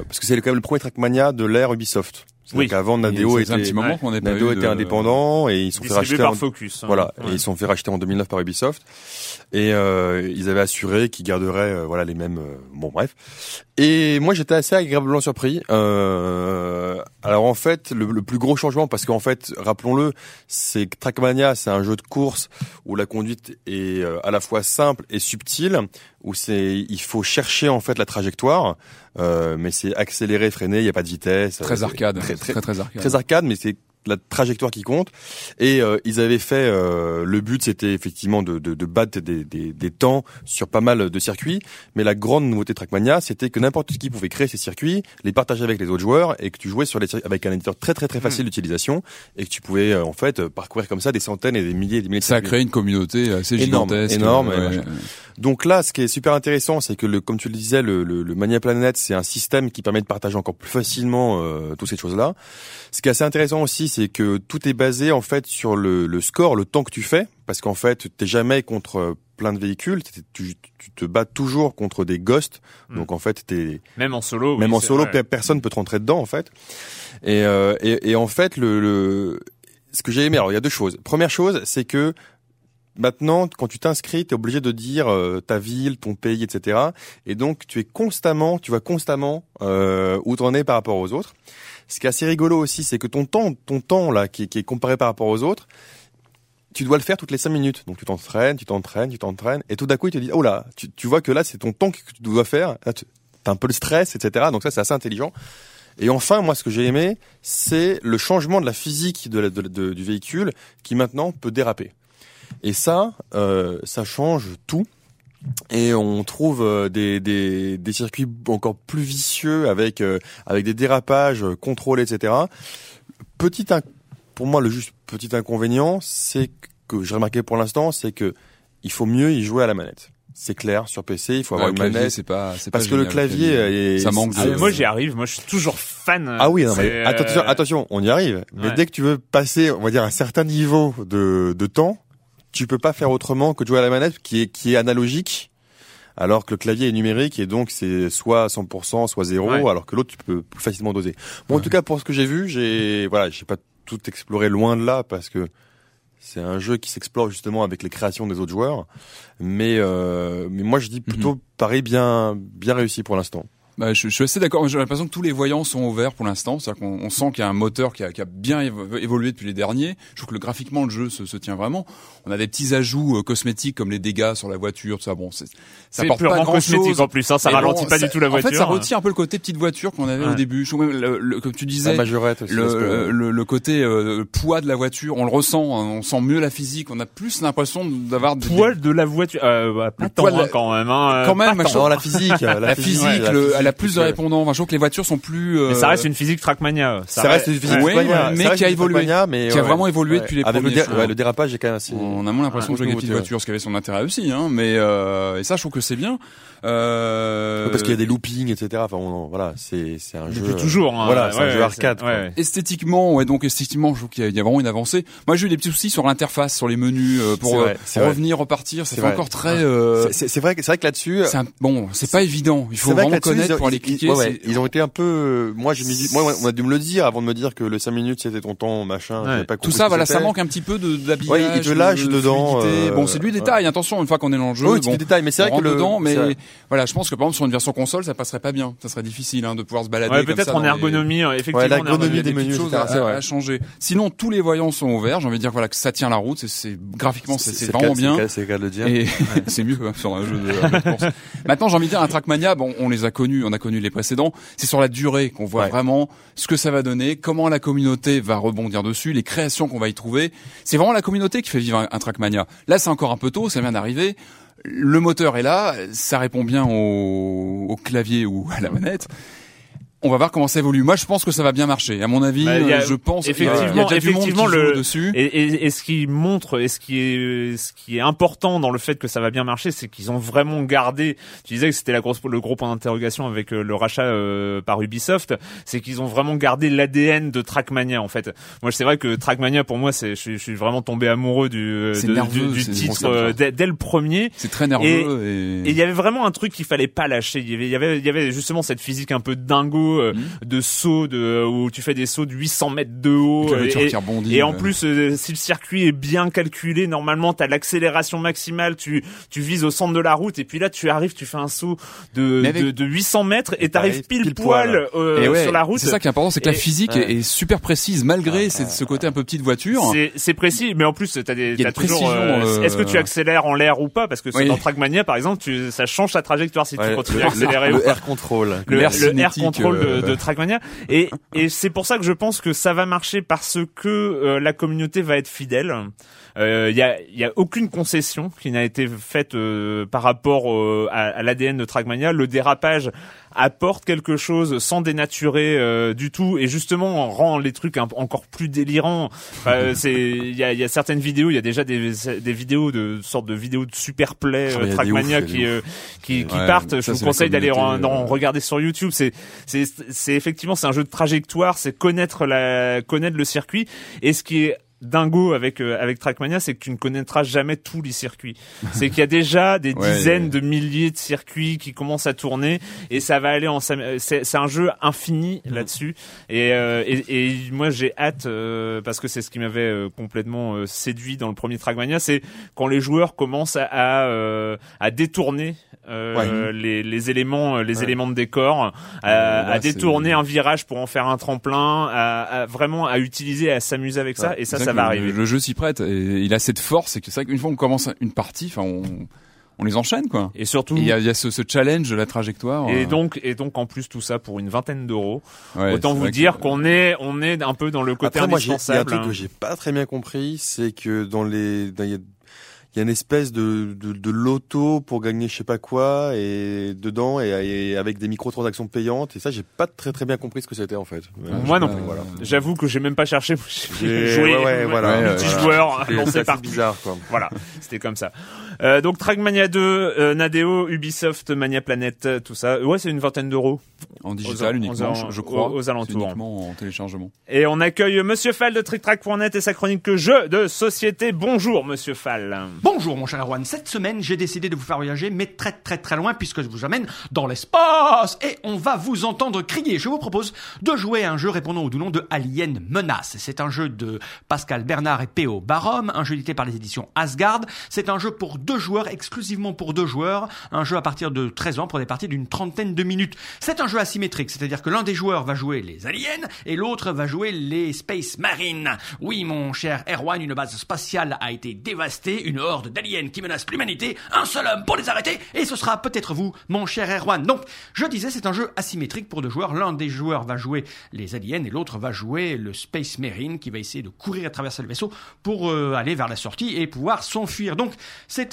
parce que c'est quand même le premier Trackmania de l'ère Ubisoft. Oui. Qu'avant Nadeo un était petit moment qu'on n'est pas Nadeo était de- indépendant et ils se sont fait racheter par en, Focus. hein. Voilà, Ouais. et ils se sont fait racheter en 2009 par Ubisoft. Et euh, ils avaient assuré qu'ils garderaient euh, voilà les mêmes. euh, bon bref. Et moi j'étais assez agréablement surpris. Euh, alors en fait le, le plus gros changement parce qu'en fait rappelons-le c'est que Trackmania c'est un jeu de course où la conduite est euh, à la fois simple et subtile où c'est il faut chercher en fait la trajectoire euh, mais c'est accéléré freiner il y a pas de vitesse Très C'est arcade. très très très, très arcade. très arcade, mais c'est la trajectoire qui compte. Et euh, ils avaient fait euh, le but, c'était effectivement de, de, de battre des, des, des temps sur pas mal de circuits. Mais la grande nouveauté de Trackmania, c'était que n'importe qui pouvait créer ces circuits, les partager avec les autres joueurs, et que tu jouais sur les circuits avec un éditeur très très très Hmm. facile d'utilisation, et que tu pouvais euh, en fait euh, parcourir comme ça des centaines et des milliers et des milliers de Ça a circuits. créé une communauté assez Énorme, gigantesque. énorme, Ouais, et ouais. Donc là, ce qui est super intéressant, c'est que le, comme tu le disais, le, le, le Mania Planet, c'est un système qui permet de partager encore plus facilement euh, toutes ces choses-là. Ce qui est assez intéressant aussi, c'est que tout est basé en fait sur le, le score, le temps que tu fais, parce qu'en fait, t'es jamais contre euh, plein de véhicules, tu, tu te bats toujours contre des ghosts. Mm. Donc en fait, t'es Même en solo. même oui, en solo, vrai. personne peut te rentrer dedans en fait. Et, euh, et, et en fait, le, le ce que j'ai aimé, alors il y a deux choses. Première chose, c'est que maintenant, quand tu t'inscris, tu es obligé de dire euh, ta ville, ton pays, etc. Et donc, tu es constamment, tu vas constamment euh, où t'en es par rapport aux autres. Ce qui est assez rigolo aussi, c'est que ton temps, ton temps là, qui, qui est comparé par rapport aux autres, tu dois le faire toutes les cinq minutes. Donc tu t'entraînes, tu t'entraînes, tu t'entraînes, et tout d'un coup, il te dit, oh là, tu, tu vois que là, c'est ton temps que tu dois faire. Là, tu as un peu le stress, etc. Donc ça, c'est assez intelligent. Et enfin, moi, ce que j'ai aimé, c'est le changement de la physique de la- de- de- du véhicule qui maintenant peut déraper. Et ça, euh, ça change tout. Et on trouve euh, des, des, des circuits encore plus vicieux avec euh, avec des dérapages euh, contrôlés, etc. Petit inc- pour moi, le juste petit inconvénient, c'est que j'ai remarqué pour l'instant, c'est que il faut mieux y jouer à la manette. C'est clair sur PC, il faut avoir le une clavier, manette c'est pas, c'est parce pas que le génial, clavier est Ça manque Ah, de- mais moi j'y arrive, moi je suis toujours fan. Ah oui, non, mais euh, attention, attention, on y arrive. Mais dès que tu veux passer, on va dire, un certain niveau de, de temps, tu peux pas faire autrement que de jouer à la manette qui est, qui est analogique. Alors que le clavier est numérique et donc c'est soit 100%, soit 0, Ouais. alors que l'autre tu peux plus facilement doser. Bon, en tout cas pour ce que j'ai vu, j'ai voilà, j'ai pas tout exploré loin de là parce que c'est un jeu qui s'explore justement avec les créations des autres joueurs. Mais euh, mais moi je dis plutôt pareil bien bien réussi pour l'instant. Bah, je, je suis assez d'accord. J'ai l'impression que tous les voyants sont ouverts pour l'instant. C'est-à-dire qu'on on sent qu'il y a un moteur qui a, qui a bien évo- évolué depuis les derniers. Je trouve que le graphiquement, le jeu se, se tient vraiment. On a des petits ajouts euh, cosmétiques comme les dégâts sur la voiture, tout ça. Bon, c'est, ça C'est apporte pas grand cosmétique chose. en plus, hein, ça ralentit bon, pas ça- du tout la voiture. En fait, ça retire un peu le côté petite voiture qu'on avait au début. Je trouve même le, le- comme tu disais, aussi. que- le, le, le côté euh, poids de la voiture, on le ressent, hein, on sent mieux la physique. On a plus l'impression d'avoir des, Poil de la voiture, euh, bah, pas tant poil de hein, la- quand même. Hein, Quand même, pas je tant. La physique, la, physique, la le- physique, a plus de répondants. Enfin, je trouve que les voitures sont plus. euh, Mais ça reste une physique Trackmania. Ça, reste une physique Ouais, Trackmania, mais qui a évolué. Mais Qui a vraiment évolué ouais. depuis les Avec le, premiers ouais, le dérapage est quand même assez. On a moins l'impression de jouer avec des petites voitures, ce qui avait son intérêt aussi, hein. Mais euh, et ça, je trouve que c'est bien. Euh, Parce qu'il y a des loopings, etc. Enfin, on- voilà, c'est c'est un jeu. Depuis toujours. Hein, Voilà, c'est un ouais, jeu ouais, arcade. ouais, ouais. Esthétiquement, ouais, donc esthétiquement, je trouve qu'il y, a- il y a vraiment une avancée. Moi, j'ai eu des petits soucis sur l'interface, sur les menus, euh, pour vrai, euh, revenir, repartir. C'est encore très. euh, C'est- vrai, que- c'est vrai que là-dessus. c'est un- bon, c'est pas évident. Il faut vraiment connaître pour aller cliquer. ils ont été un peu. euh, Moi, j'ai mis. Moi, on a dû me le dire avant de me dire que le 5 minutes c'était ton temps, machin. Pas Tout ça, voilà, ça manque un petit peu de d'habillage. Ouais, il te lâche de dedans, Bon, c'est du détail. Attention, une fois qu'on est dans le jeu, Oui, c'est du détail, mais c'est on vrai que le. Voilà, je pense que par exemple sur une version console, ça passerait pas bien. Ça serait difficile hein, de pouvoir se balader. Ouais, peut-être ça en les- ergonomie, euh, effectivement. Ouais, l'ergonomie des des petites menus, choses etc., à, vrai. à changer. Sinon, tous les voyants sont ouverts. J'ai envie de dire voilà que ça tient la route. C'est, c'est graphiquement, c'est, vraiment bien. c'est le cas- C'est le cas de le dire. Et c'est mieux quand sur un jeu de, de course. Maintenant, j'ai envie de dire un Trackmania. Bon, on les a connus, on a connu les précédents. C'est sur la durée qu'on voit Ouais. vraiment ce que ça va donner, comment la communauté va rebondir dessus, les créations qu'on va y trouver. C'est vraiment la communauté qui fait vivre un, un Trackmania. Là, c'est encore un peu tôt, ça vient d'arriver. Le moteur est là, ça répond bien au, clavier ou à la manette. On va voir comment ça évolue. Moi, je pense que ça va bien marcher. À mon avis, Bah, a- euh, je pense qu'il y a- effectivement, il y a déjà du monde qui effectivement, joue le- dessus. Et, et, et ce qui montre, et ce qui est, ce qui est important dans le fait que ça va bien marcher, c'est qu'ils ont vraiment gardé. Tu disais que c'était la grosse, le gros point d'interrogation avec euh, le rachat euh, par Ubisoft, c'est qu'ils ont vraiment gardé l'ADN de Trackmania. En fait, moi, c'est vrai que Trackmania, pour moi, c'est, je, suis- je suis vraiment tombé amoureux du, C'est de- nerveux, du, titre euh, dès, dès le premier. C'est très nerveux et, Et il y avait vraiment un truc qu'il fallait pas lâcher. Il y avait, il y avait, il y avait justement cette physique un peu dingo euh, Mhm. de saut de où tu fais des sauts de 800 mètres de haut. Euh, voiture et, qui rebondit, et en plus, euh, si le circuit est bien calculé, normalement, t'as l'accélération maximale. Tu, tu vises au centre de la route et puis là, tu arrives, tu fais un saut de, avec- de, de 800 mètres et Et t'arrives t'arrives pile, pile poil, poil. euh, Et ouais, sur la route. C'est ça qui est important, c'est que la Et- physique ouais. est, est super précise malgré ce, ce côté un peu petite voiture. C'est, précis, mais en plus t'as des, Il y a t'as une toujours. euh, Est-ce que tu accélères en l'air ou pas? Parce que Oui. dans Trackmania, par exemple, tu, ça change ta trajectoire si tu continues le, à accélérer ou le pas. air control. le, le air control de, euh, de Trackmania et et c'est pour ça que je pense que ça va marcher parce que euh, la communauté va être fidèle. Il y a y a aucune concession qui n'a été faite euh, par rapport euh, à, à l'ADN de Trackmania. Le dérapage apporte quelque chose sans dénaturer euh, du tout et justement rend les trucs un- encore plus délirants. Enfin, euh, c'est il y a, y a certaines vidéos, il y a déjà des, des vidéos de sortes de vidéos de super play Ah, euh, Trackmania ouf, qui, euh, qui qui Ouais, partent. Je vous conseille d'aller en, en euh, regarder sur YouTube. C'est c'est c'est effectivement c'est un jeu de trajectoire, c'est connaître la connaître le circuit et ce qui est dingo avec euh, avec Trackmania, c'est que tu ne connaîtras jamais tous les circuits. C'est qu'il y a déjà des Ouais, dizaines ouais. de milliers de circuits qui commencent à tourner et ça va aller en euh, c'est c'est un jeu infini là-dessus et, euh, et et moi j'ai hâte euh, parce que c'est ce qui m'avait euh, complètement euh, séduit dans le premier Trackmania, c'est quand les joueurs commencent à à, euh, à détourner euh, les les éléments les Ouais. éléments de décor, à, là, à détourner un virage pour en faire un tremplin, à, à vraiment à utiliser, à s'amuser avec ça, et ça, ça que va le- arriver. Le jeu s'y prête et il a cette force, c'est que c'est vrai qu'une fois qu'on commence une partie, enfin on, on les enchaîne quoi. Et surtout, Et Il y a, il y a ce, ce challenge de la trajectoire. et euh, donc, et donc en plus tout ça pour une vingtaine d'euros. ouais, Autant vous dire qu'on est, on est un peu dans le côté Après, moi, j'ai- il y a un indispensable. truc hein. que j'ai pas très bien compris, c'est que dans les, dans- il y a, il y a une espèce de, de, de loto pour gagner je sais pas quoi et dedans et, et avec des microtransactions payantes et ça j'ai pas très très bien compris ce que c'était en fait. Moi non sais plus. Voilà. J'avoue que j'ai même pas cherché. J'ai joué, ouais, ouais, voilà. Multijoueur, lancé c'est bizarre quoi. Voilà, c'était comme ça. Euh, donc Trackmania 2, euh, Nadeo, Ubisoft, Mania Planet, euh, tout ça. Ouais, c'est une vingtaine d'euros. En digital aux- uniquement, aux- je, je crois. aux alentours. C'est uniquement en téléchargement. Et on accueille Monsieur Fall de TrickTrack.net et sa chronique jeu de société. Bonjour Monsieur Fall. Bonjour mon cher Erwan, cette semaine j'ai décidé de vous faire voyager mais très très très loin puisque je vous amène dans l'espace et on va vous entendre crier. Je vous propose de jouer à un jeu répondant au doux nom de Alien Menace. C'est un jeu de Pascal Bernard et P.O. Barom, un jeu édité par les éditions Asgard. C'est un jeu pour deux joueurs, exclusivement pour deux joueurs, un jeu à partir de 13 ans pour des parties d'une trentaine de minutes. C'est un jeu asymétrique, c'est-à-dire que l'un des joueurs va jouer les aliens et l'autre va jouer les Space Marines. Oui mon cher Erwan, une base spatiale a été dévastée, une horde d'aliens qui menace l'humanité, un seul homme pour les arrêter, et ce sera peut-être vous, mon cher Erwan. Donc, je disais, c'est un jeu asymétrique pour deux joueurs. L'un des joueurs va jouer les aliens et l'autre va jouer le Space Marine qui va essayer de courir à travers le vaisseau pour euh, aller vers la sortie et pouvoir s'enfuir. Donc,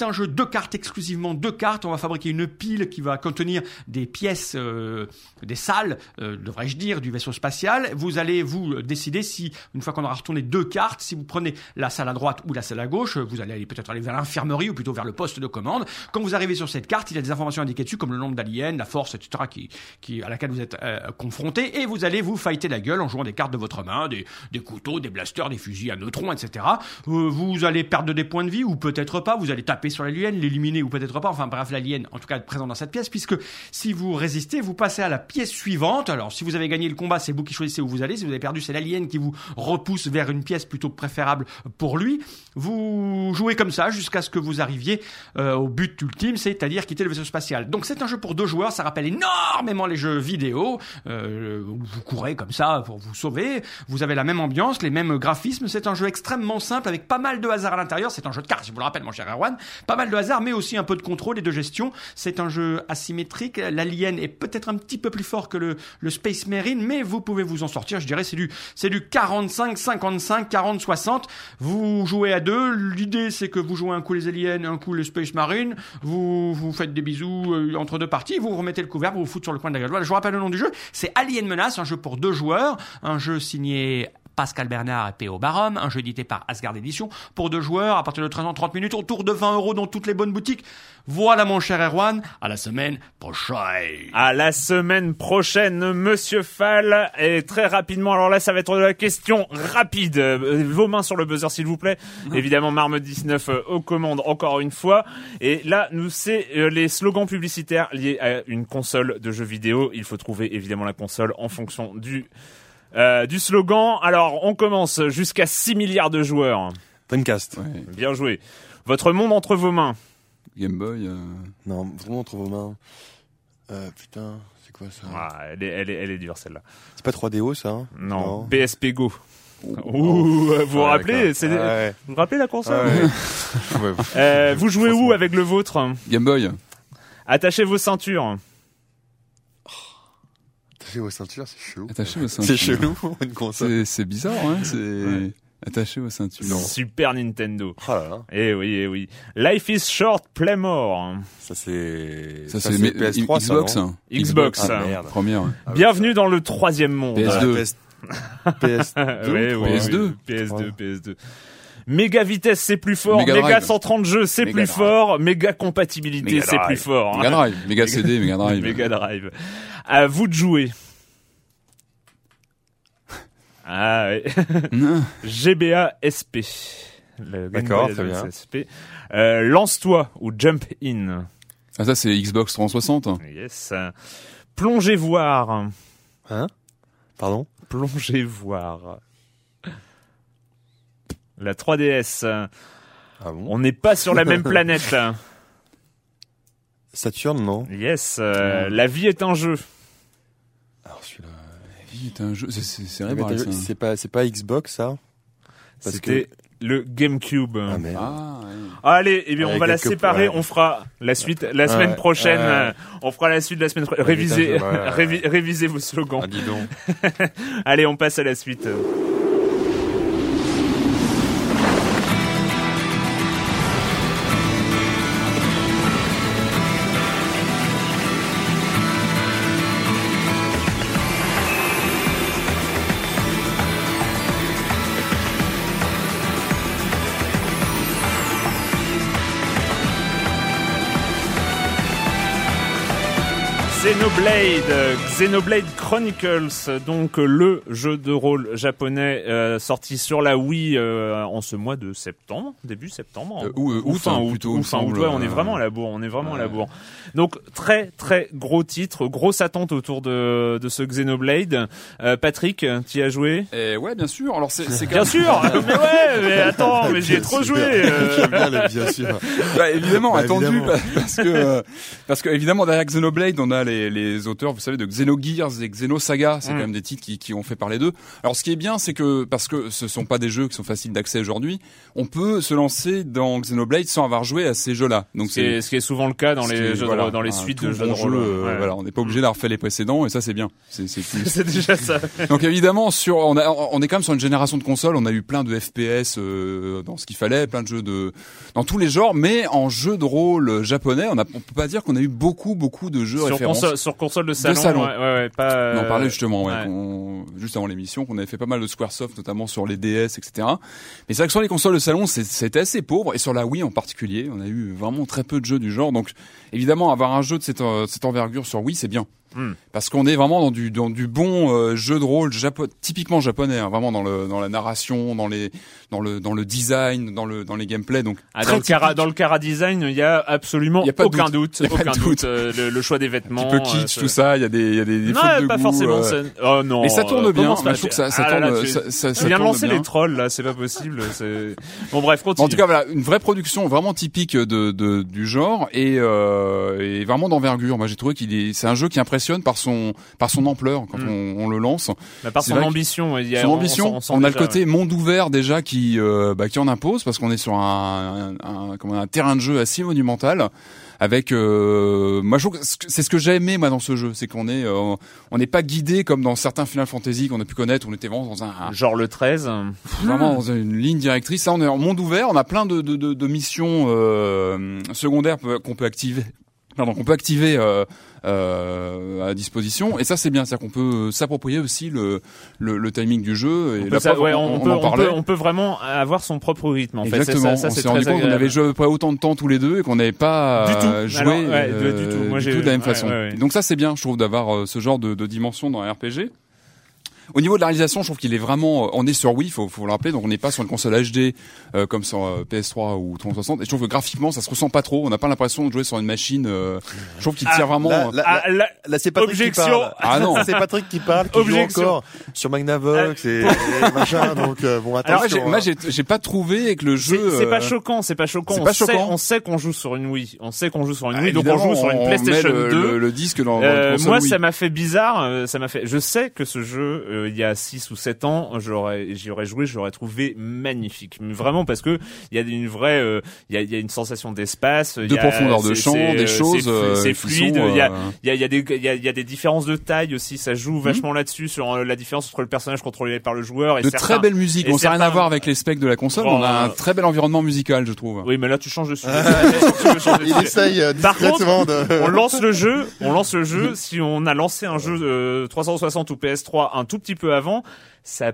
c'est un jeu de cartes, exclusivement deux cartes. On va fabriquer une pile qui va contenir des pièces, euh, des salles, euh, devrais-je dire, du vaisseau spatial. Vous allez vous décider si, une fois qu'on aura retourné deux cartes, si vous prenez la salle à droite ou la salle à gauche, vous allez peut-être aller vers l'infirmerie ou plutôt vers le poste de commande. Quand vous arrivez sur cette carte, il y a des informations indiquées dessus comme le nombre d'aliens, la force, etc. à laquelle vous êtes euh, confronté et vous allez vous fighter la gueule en jouant des cartes de votre main, des, couteaux, des blasters, des fusils à neutrons, etc. Vous allez perdre des points de vie ou peut-être pas. Vous allez taper sur l'alien, l'éliminer ou peut-être pas. Enfin bref, l'alien, en tout cas, présent dans cette pièce puisque si vous résistez, vous passez à la pièce suivante. Alors si vous avez gagné le combat, c'est vous qui choisissez où vous allez. Si vous avez perdu, c'est l'alien qui vous repousse vers une pièce plutôt préférable pour lui. Vous jouez comme ça jusqu'à ce que vous arriviez euh, au but ultime, c'est-à-dire quitter le vaisseau spatial. Donc c'est un jeu pour deux joueurs, ça rappelle énormément les jeux vidéo. Euh, vous courez comme ça pour vous sauver. Vous avez la même ambiance, les mêmes graphismes. C'est un jeu extrêmement simple avec pas mal de hasard à l'intérieur. C'est un jeu de cartes, je vous le rappelle, mon cher Erwan. Pas mal de hasard, mais aussi un peu de contrôle et de gestion. C'est un jeu asymétrique. L'Alien est peut-être un petit peu plus fort que le, Space Marine, mais vous pouvez vous en sortir. Je dirais c'est du c'est du 45, 55, 40, 60. Vous jouez à deux. L'idée c'est que vous jouez un coup les aliens, un coup le Space Marine. Vous vous faites des bisous euh, entre deux parties. Vous remettez le couvert, vous vous foutez sur le coin de la gueule. Voilà, je vous rappelle le nom du jeu. C'est Alien Menace, un jeu pour deux joueurs, un jeu signé Pascal Bernard et P.O. Barum, un jeu édité par Asgard Edition, pour deux joueurs, à partir de 13 ans 30 minutes, autour de 20 euros dans toutes les bonnes boutiques. Voilà mon cher Erwan, à la semaine prochaine. À la semaine prochaine, Monsieur Fall. Et très rapidement, alors là, ça va être la question rapide. Euh, Vos mains sur le buzzer, s'il vous plaît. Évidemment, Marme 19 euh, aux commandes, encore une fois. Et là, nous, c'est euh, les slogans publicitaires liés à une console de jeux vidéo. Il faut trouver, évidemment, la console en fonction du... euh, du slogan. Alors, on commence jusqu'à 6 milliards de joueurs. Dreamcast. Ouais. Bien joué. Votre monde entre vos mains. Game Boy. euh, Non, vraiment entre vos mains. Euh, putain, c'est quoi ça? Ah, elle, est, elle, est, elle est dure, celle-là. C'est pas 3DO ça hein? Non, PSP Go. Ouh, vous vous Ouais, rappelez c'est Ah ouais. Vous vous rappelez la console? Ah ouais. Euh, Vous jouez où avec le vôtre? Game Boy. Attachez vos ceintures. Attaché aux ceintures, c'est chelou. Attaché aux ceintures. C'est chelou pour une console. C'est bizarre, hein. C'est Ouais. attaché aux ceintures. Super Nintendo. Oh là là. Eh oui, eh oui. Life is short, play more. Ça c'est. Ça, c'est mais- PS3 Xbox. ça, non hein. Xbox. Ah merde. Première. Ah. Bienvenue dans le troisième monde. PS2. PS... PS... Ouais, ou oui, trois oui. PS2. PS2, PS2. Méga vitesse, c'est plus fort. Mega Méga Drive. 130 jeux, c'est plus Drive. fort. Méga compatibilité, Mega c'est plus fort. hein. Mega Drive. Mega CD, Mega Drive. Mega Drive. À vous de jouer. Ah ouais. Non. GBA SP. D'accord, très bien. Euh, Lance-toi ou Jump In. Ah, ça, c'est Xbox 360. Yes. Plongez voir. Hein? Pardon? Plongez voir. La 3DS. Ah bon? On n'est pas sur la même planète. Saturne, non Yes. euh, la vie est un jeu. Alors celui-là. La vie est un jeu. C'est- C'est Mais cérébral, t'as- ça. C'est pas, c'est pas Xbox ça Parce C'était le GameCube. Ah merde. Ah, ouais. Allez, eh bien, on Avec va la quelques- séparer. ouais. On fera la suite la semaine Ouais, prochaine. ouais. euh, On fera la suite la semaine prochaine. Révisez, putain, je- ouais, ouais. révi- révisez vos slogans. Ah dis donc. Allez, on passe à la suite. Xenoblade, Xenoblade Chronicles, donc le jeu de rôle japonais euh, sorti sur la Wii euh, en ce mois de septembre, début septembre, Euh, ou, août, fin hein, août, plutôt, ou fin août, ouais, on est vraiment à la bourre, on est vraiment à la bourre. Donc très très gros titre, grosse attente autour de, de ce Xenoblade. Euh, Patrick, tu as joué? Et ouais, bien sûr. Alors, c'est Bien même- sûr, mais ouais, mais attends, mais j'y ai trop joué. bien sûr. Bah, évidemment, Bah, attendu, évidemment. parce que euh, parce que évidemment derrière Xenoblade, on a les, les auteurs, vous savez, de Xenogears et Xenosaga. C'est Mm. quand même des titres qui, qui ont fait parler d'eux. Alors, ce qui est bien, c'est que parce que ce sont pas des jeux qui sont faciles d'accès aujourd'hui, on peut se lancer dans Xenoblade sans avoir joué à ces jeux-là. Donc Ce qui est- ce qui est souvent le cas dans les est- jeux voilà, dans les suites de jeux bon de rôle. euh, ouais. Voilà, on n'est pas obligé d'avoir fait les précédents et ça c'est bien. C'est c'est plus. C'est déjà ça. Donc évidemment, sur, on, a, on est quand même sur une génération de consoles. On a eu plein de FPS euh, dans ce qu'il fallait, plein de jeux de dans tous les genres, mais en jeu de rôle japonais, on, a, on peut pas dire qu'on a eu beaucoup beaucoup de jeux Sur références. console, sur console de salon, salon. Ouais, ouais, ouais, pas. On en euh, parlait justement, ouais. qu'on- juste avant l'émission, qu'on avait fait pas mal de Squaresoft, notamment sur les DS, etc. Mais c'est vrai que sur les consoles de salon, c'était assez pauvre, et sur la Wii en particulier, on a eu vraiment très peu de jeux du genre. Donc, évidemment, avoir un jeu de cette, euh, cette envergure sur Wii, c'est bien. Hmm. Parce qu'on est vraiment dans du dans du bon euh, jeu de rôle japo typiquement japonais, hein, vraiment dans le dans la narration, dans les dans le dans le design, dans le dans les gameplays. Donc Ah, dans, le cara, typique. dans le cara design, il y a absolument y a pas aucun doute. doute, Il y a aucun doute. doute. euh, le, le choix des un vêtements. petit peu kitsch, euh, tout ça. Il y a des il y a des, des Non, fautes de pas goût, forcément. Oh non. mais ça tourne bien. Bah, je trouve que ça, ça Ah là tourne. là, tu- ça, ça, Tu ça viens de lancer bien. les trolls là, c'est pas possible. Bon bref, continue. En tout cas, voilà, une vraie production vraiment typique de, de du genre et, et vraiment d'envergure. Moi, j'ai trouvé qu'il est, c'est un jeu qui impressionne par son par son ampleur quand Mm. on, on le lance. Bah, par son ambition, il y a, Son on- ambition, on, on, a le côté ouais. monde ouvert déjà qui euh, bah, qui en impose parce qu'on est sur un, un, un- comment, un terrain de jeu assez monumental. Avec euh, moi, je c'est ce que j'ai aimé moi dans ce jeu, c'est qu'on est euh, on n'est pas guidé comme dans certains Final Fantasy qu'on a pu connaître, on était vraiment dans un, un- Genre le 13. vraiment dans une ligne directrice. Là, on est en monde ouvert, on a plein de, de, de, de missions euh, secondaires qu'on peut activer. Pardon, qu'on peut activer euh, euh, à disposition et ça c'est bien, c'est-à-dire qu'on peut s'approprier aussi le, le, le timing du jeu et On peut, la ça- preuve, ouais, on, on, on peut, en on, parlait. peut, on peut vraiment avoir son propre rythme en fait. Exactement. Ça, ça, on c'est s'est rendu très compte qu'on avait joué à peu près autant de temps tous les deux et qu'on n'avait pas Du tout. euh, joué Alors, ouais, de- euh, du tout. Moi, de la même ouais, façon. ouais, ouais. Donc ça c'est bien, je trouve, d'avoir euh, ce genre de, de dimension dans un RPG. Au niveau de la réalisation, je trouve qu'il est vraiment. euh, On est sur Wii, faut, faut le rappeler, donc on n'est pas sur une console HD euh, comme sur euh, PS3 ou 360. Et je trouve que graphiquement, ça se ressent pas trop. On n'a pas l'impression de jouer sur une machine. euh, je trouve qu'il tire vraiment. Là, euh, là, Ah, là, là, c'est Patrick Objection. qui parle. Ah non. c'est Patrick qui parle, qui Objection. joue encore sur Magnavox et, et machin. Donc euh, bon, Alors moi, j'ai- attention. moi, hein. j'ai j'ai pas trouvé que le jeu. c'est pas choquant, c'est pas choquant. c'est On pas sait, choquant. on sait qu'on joue sur une Wii. On sait qu'on joue sur une ah, Wii, donc on joue sur une on PlayStation met le, 2. Le, le disque dans, Euh, moi, Wii. ça m'a fait bizarre. ça m'a fait. Je sais que ce jeu, euh, il y a 6 ou 7 ans, j'aurais, j'y aurais joué, je l'aurais trouvé magnifique. Mais Vraiment parce que il y a une vraie, euh, il y, a, il y a une sensation d'espace, il de y a- profondeur de champ, des euh, choses. c'est, euh, fluide. sont, Il y a, euh, il y a, il y a des, il y a, il y a des différences de taille aussi. Ça joue vachement là-dessus sur euh, la différence entre le personnage contrôlé par le joueur et de certains- très belle musique. On n'a rien à voir avec les specs de la console. Oh, on a un euh, très bel environnement musical, je trouve. Oui, mais là tu changes de sujet. Il essaye euh, contre, de. on lance le jeu, on lance le jeu. Si on a lancé un jeu euh, 360 ou PS3 un tout petit peu avant, ça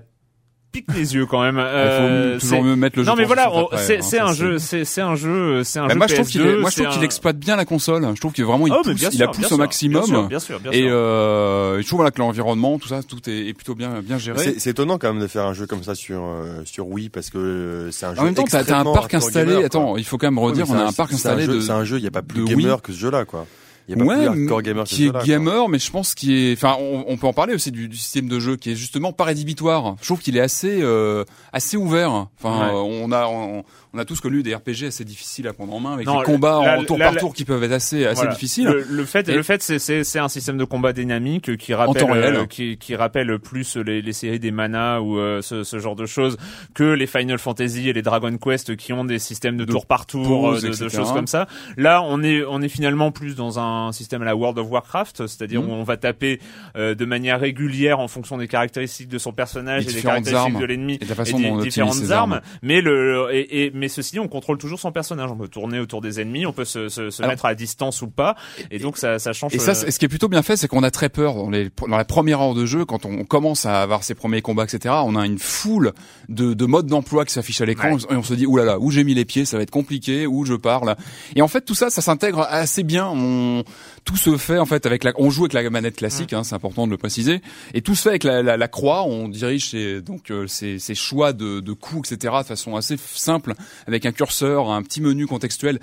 pique les yeux quand même. Il Euh, faut toujours c'est- mieux mettre le jeu. non mais voilà, 360 on- après, c'est hein, ça, un jeu, c'est un jeu, c'est un Bah, jeu moi je trouve qu'il est, PS2, moi je trouve c'est qu'il un- exploite bien la console. Je trouve que vraiment il Oh, pousse, il la pousse au maximum. Bien sûr, bien sûr, bien Et euh, je trouve voilà, que l'environnement, tout ça, tout est, est plutôt bien bien géré. C'est étonnant quand même de faire un jeu comme ça sur euh, sur Wii parce que euh, c'est un jeu. En même temps, t'as t'as un parc installé. Attends, il faut quand même redire, on a un parc un installé de. C'est un jeu, il y a pas plus de gamer que ce jeu-là, quoi. Il y a pas ouais, plus gamer qui est jeu-là. quoi. gamer, mais je pense qu'il est. Enfin, on, on peut en parler aussi du, du système de jeu qui est justement pas rédhibitoire. Je trouve qu'il est assez euh, assez ouvert. Enfin, Ouais. on a on, on a tous connu des RPG assez difficiles à prendre en main avec Non, des combats en tour par tour qui peuvent être assez assez Voilà. difficiles. Le, le fait, Et- le fait, c'est c'est c'est un système de combat dynamique qui rappelle, réel. euh, qui qui rappelle plus les, les séries des Mana ou euh, ce, ce genre de choses que les Final Fantasy et les Dragon Quest qui ont des systèmes de, De tour par tour, pause, euh, de, de choses comme ça. Là, on est on est finalement plus dans un système à la World of Warcraft, c'est-à-dire Mhm. où on va taper euh, de manière régulière en fonction des caractéristiques de son personnage et des caractéristiques armes. de l'ennemi Et de la et façon des dont différentes armes. armes. Mais le et, et mais ceci dit, on contrôle toujours son personnage. On peut tourner autour des ennemis, on peut se, se, se Alors- mettre à distance ou pas, et donc ça ça change. Et ça, euh, ce qui est plutôt bien fait, c'est qu'on a très peur dans, les, dans la première heure de jeu, quand on commence à avoir ses premiers combats, etc. On a une foule de, de modes d'emploi qui s'affichent à l'écran et on se dit, oulala, où j'ai mis les pieds, ça va être compliqué, où je parle. Et en fait, tout ça, ça s'intègre assez bien. On, tout se fait en fait avec la, on joue avec la manette classique, hein, c'est important de le préciser. Et tout se fait avec la, la, la croix. On dirige ses, donc euh, ses, ses choix de, de coups, etc. de façon assez simple, avec un curseur, un petit menu contextuel.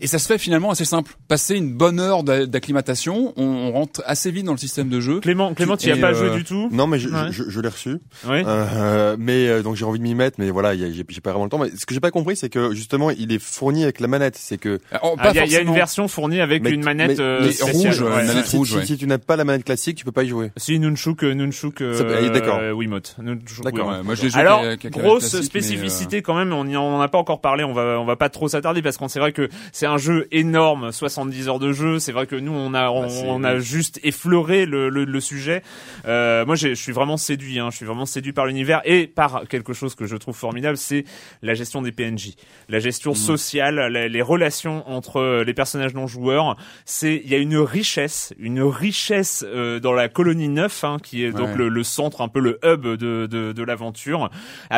Et ça se fait finalement assez simple. Passer une bonne heure d'a- d'acclimatation, on, on rentre assez vite dans le système de jeu. Clément, Clément, tu y as pas euh, joué du tout. Non, mais je, Ouais. je, je l'ai reçu. Oui. Euh, mais euh, donc j'ai envie de m'y mettre, mais voilà, j'ai pas vraiment le temps. Mais ce que j'ai pas compris, c'est que justement, il est fourni avec la manette. C'est que Oh, Ah, Il y, a- il y a une version fournie avec Mais- une manette euh, rouge, ouais. une manette si, rouge, si- ouais. si tu n'as pas la manette classique, tu peux pas y jouer. Si Nunchuk, Nunchuk, euh, ah, d'accord. euh, Wiimote. Nunchuk, D'accord. Ouais, moi, je l'ai joué Alors, avec- avec la grosse euh, spécificité quand même, on y en a pas encore parlé, on va on va pas trop s'attarder parce qu'on c'est vrai que c'est un jeu énorme, 70 heures de jeu, c'est vrai que nous on a on, Bah, c'est- on a juste effleuré le, le, le sujet. Euh, moi je suis vraiment séduit hein, je suis vraiment séduit par l'univers et par quelque chose que je trouve formidable, c'est la gestion des PNJ, la gestion Mmh. sociale, la- les relations entre les personnages non joueurs, c'est il y a une richesse, une richesse euh, dans la colonie 9 hein, qui est donc le, le centre, un peu le hub de, de, de l'aventure,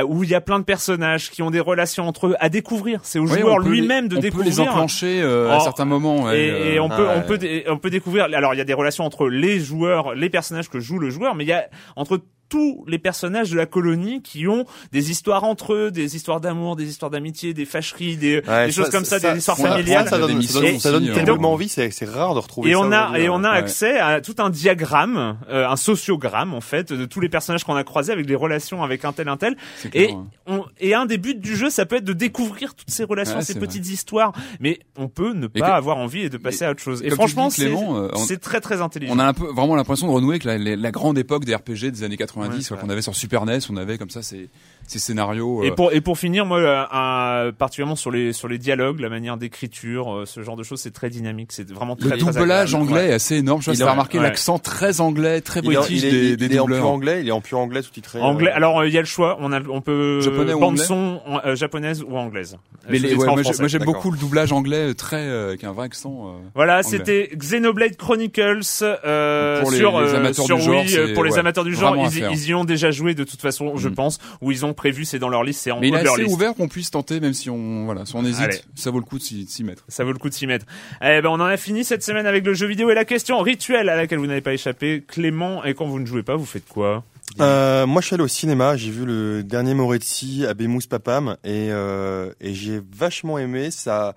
où il y a plein de personnages qui ont des relations entre eux à découvrir. C'est au Oui, joueur lui-même de découvrir. Euh, à certains moments. ouais, Et, et euh, on peut, ah on ouais. peut, on peut découvrir. Alors, il y a des relations entre les joueurs, les personnages que joue le joueur, mais il y a entre tous les personnages de la colonie qui ont des histoires entre eux, des histoires d'amour, des histoires d'amitié, des fâcheries, des, Ouais, des choses comme ça, ça- des histoires familiales. Ça donne, Et- ça donne tellement envie, c'est c'est rare de retrouver Et ça on a et on a hein. Ouais. accès à tout un diagramme, euh, un sociogramme en fait de tous les personnages qu'on a croisés avec des relations avec un tel un tel. Clair, Et hein. on, et un des buts du jeu, ça peut être de découvrir toutes ces relations, Ouais, ces petites histoires. Mais on peut ne pas que- avoir envie et de passer à autre chose. Et franchement, dis, c'est euh, on- c'est très très intelligent. On a un peu, vraiment l'impression de renouer avec la, la- la grande époque des RPG des années 90 Ouais, qu'on avait sur Super NES, on avait comme ça ces, ces scénarios. Et euh, pour et pour finir, moi, euh, un- particulièrement sur les sur les dialogues, la manière d'écriture, euh, ce genre de choses, c'est très dynamique. C'est vraiment très le doublage anglais est assez énorme. Je sais pas remarqué ouais. l'accent très anglais, très Il est, en- british il est- des, il des est en anglais, il est en pur anglais sous-titré. Anglais. euh, Alors euh, il y a le choix. On a on peut Japonais ou bande anglais son en- euh, japonaise ou anglaise. Mais les- moi, j'aime beaucoup le doublage anglais très euh, avec un vrai accent. euh. Voilà, c'était Xenoblade Chronicles euh, Pour les- sur, les euh, amateurs sur du genre, Wii, euh, pour les ouais, amateurs du genre, ils, ils y ont déjà joué de toute façon, je Mm. pense, ou ils ont prévu, c'est dans leur liste, c'est en Mais il est assez liste. ouvert qu'on puisse tenter, même si on voilà, si on hésite, Allez. ça vaut le coup de s'y de s'y mettre. Ça vaut le coup de s'y mettre. Eh ben, on en a fini cette semaine avec le jeu vidéo et la question rituelle à laquelle vous n'avez pas échappé. Clément, et quand vous ne jouez pas, vous faites quoi? Euh, moi, je suis allé au cinéma. J'ai vu le dernier Moretti à Bemous Papam et, euh, et j'ai vachement aimé. Ça,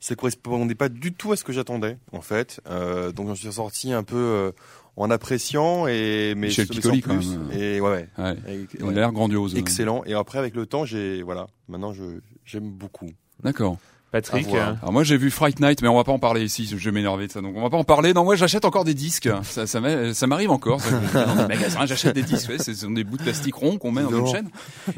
ça correspondait pas du tout à ce que j'attendais, en fait. Euh, donc, j'en suis sorti un peu euh, en appréciant et mais Michel Piccoli, quand plus. même. Et ouais, ouais. Ouais. Et- ouais. l'air grandiose. excellent. Et après, avec le temps, j'ai voilà. Maintenant, je j'aime beaucoup. D'accord. Patrick euh, Alors moi j'ai vu Fright Night, mais on va pas en parler ici. Je vais m'énerver de ça, donc on va pas en parler. Non, moi j'achète encore des disques. Ça, ça m'a- ça m'arrive encore. Ça, je vais dans des magasins, j'achète des disques. Ouais, ce sont des bouts de plastique ronds qu'on met dans une chaîne.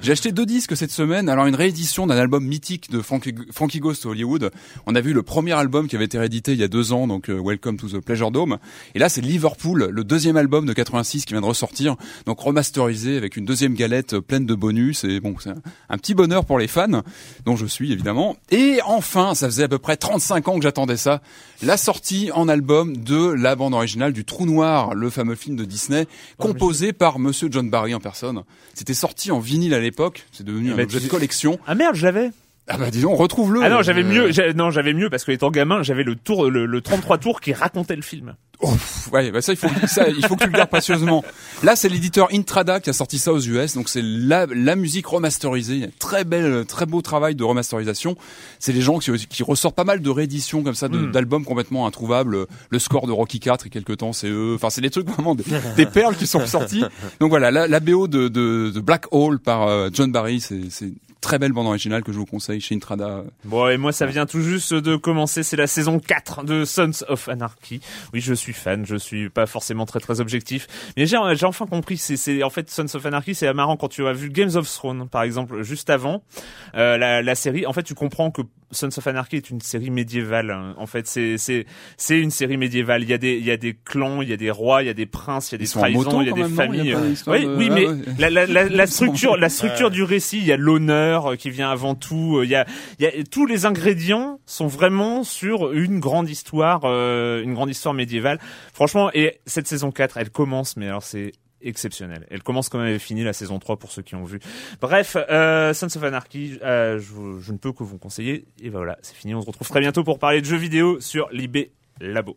J'ai acheté deux disques cette semaine. Alors une réédition d'un album mythique de Frankie, Frankie Ghost Hollywood. On a vu le premier album qui avait été réédité il y a deux ans, donc euh, Welcome to the Pleasure Dome. Et là c'est Liverpool, le deuxième album de 86 qui vient de ressortir, donc remasterisé avec une deuxième galette pleine de bonus. Et bon, c'est un, un petit bonheur pour les fans, dont je suis évidemment. Et enfin, ça faisait à peu près 35 ans que j'attendais ça, la sortie en album de la bande originale du Trou Noir, le fameux film de Disney, composé par Monsieur John Barry en personne. C'était sorti en vinyle à l'époque, c'est devenu Eh un ben, objet de collection. Ah merde, je l'avais. Ah bah disons, retrouve-le. Ah non, j'avais Euh, mieux. j'ai- Non, j'avais mieux parce que étant gamin, j'avais le tour, le, le 33 tours qui racontait le film. Oh, ouais, bah ça il faut ça, il faut que tu le gardes précieusement. Là, c'est l'éditeur Intrada qui a sorti ça aux US, donc c'est la, la musique remasterisée. Très belle, très beau travail de remasterisation. C'est les gens qui, qui ressortent pas mal de rééditions comme ça, de- Mm. d'albums complètement introuvables. Le score de Rocky 4 et quelques temps, c'est eux. Enfin, c'est des trucs vraiment des, des perles qui sont sorties. Donc voilà, la, la BO de, de, de Black Hole par euh, John Barry, c'est très belle bande originale que je vous conseille chez Intrada. Bon, et moi, ça vient tout juste de commencer. C'est la saison 4 de Sons of Anarchy. Oui, je suis fan. Je suis pas forcément très très objectif. Mais j'ai, j'ai enfin compris. C'est, c'est, en fait, Sons of Anarchy, c'est marrant quand tu as vu Games of Thrones, par exemple, juste avant, euh, la, la série. En fait, tu comprends que Sons of Anarchy est une série médiévale. hein. En fait, c'est, c'est, c'est une série médiévale. Il y a des, il y a des clans, il y a des rois, il y a des princes, il y a des trahisons, il y a des familles. d'histoire Oui, oui, Ah mais ouais. la, la, la, structure, la structure du récit, il y a l'honneur euh, qui vient avant tout. euh, Il y a, il y a tous les ingrédients sont vraiment sur une grande histoire, euh, une grande histoire médiévale. Franchement, et cette saison 4, elle commence, mais alors c'est exceptionnel. Elle commence comme elle avait fini la saison 3 pour ceux qui ont vu. Bref, euh, Sons of Anarchy, euh, je ne peux que vous conseiller. Et ben voilà, c'est fini. On se retrouve très bientôt pour parler de jeux vidéo sur l'IB Labo.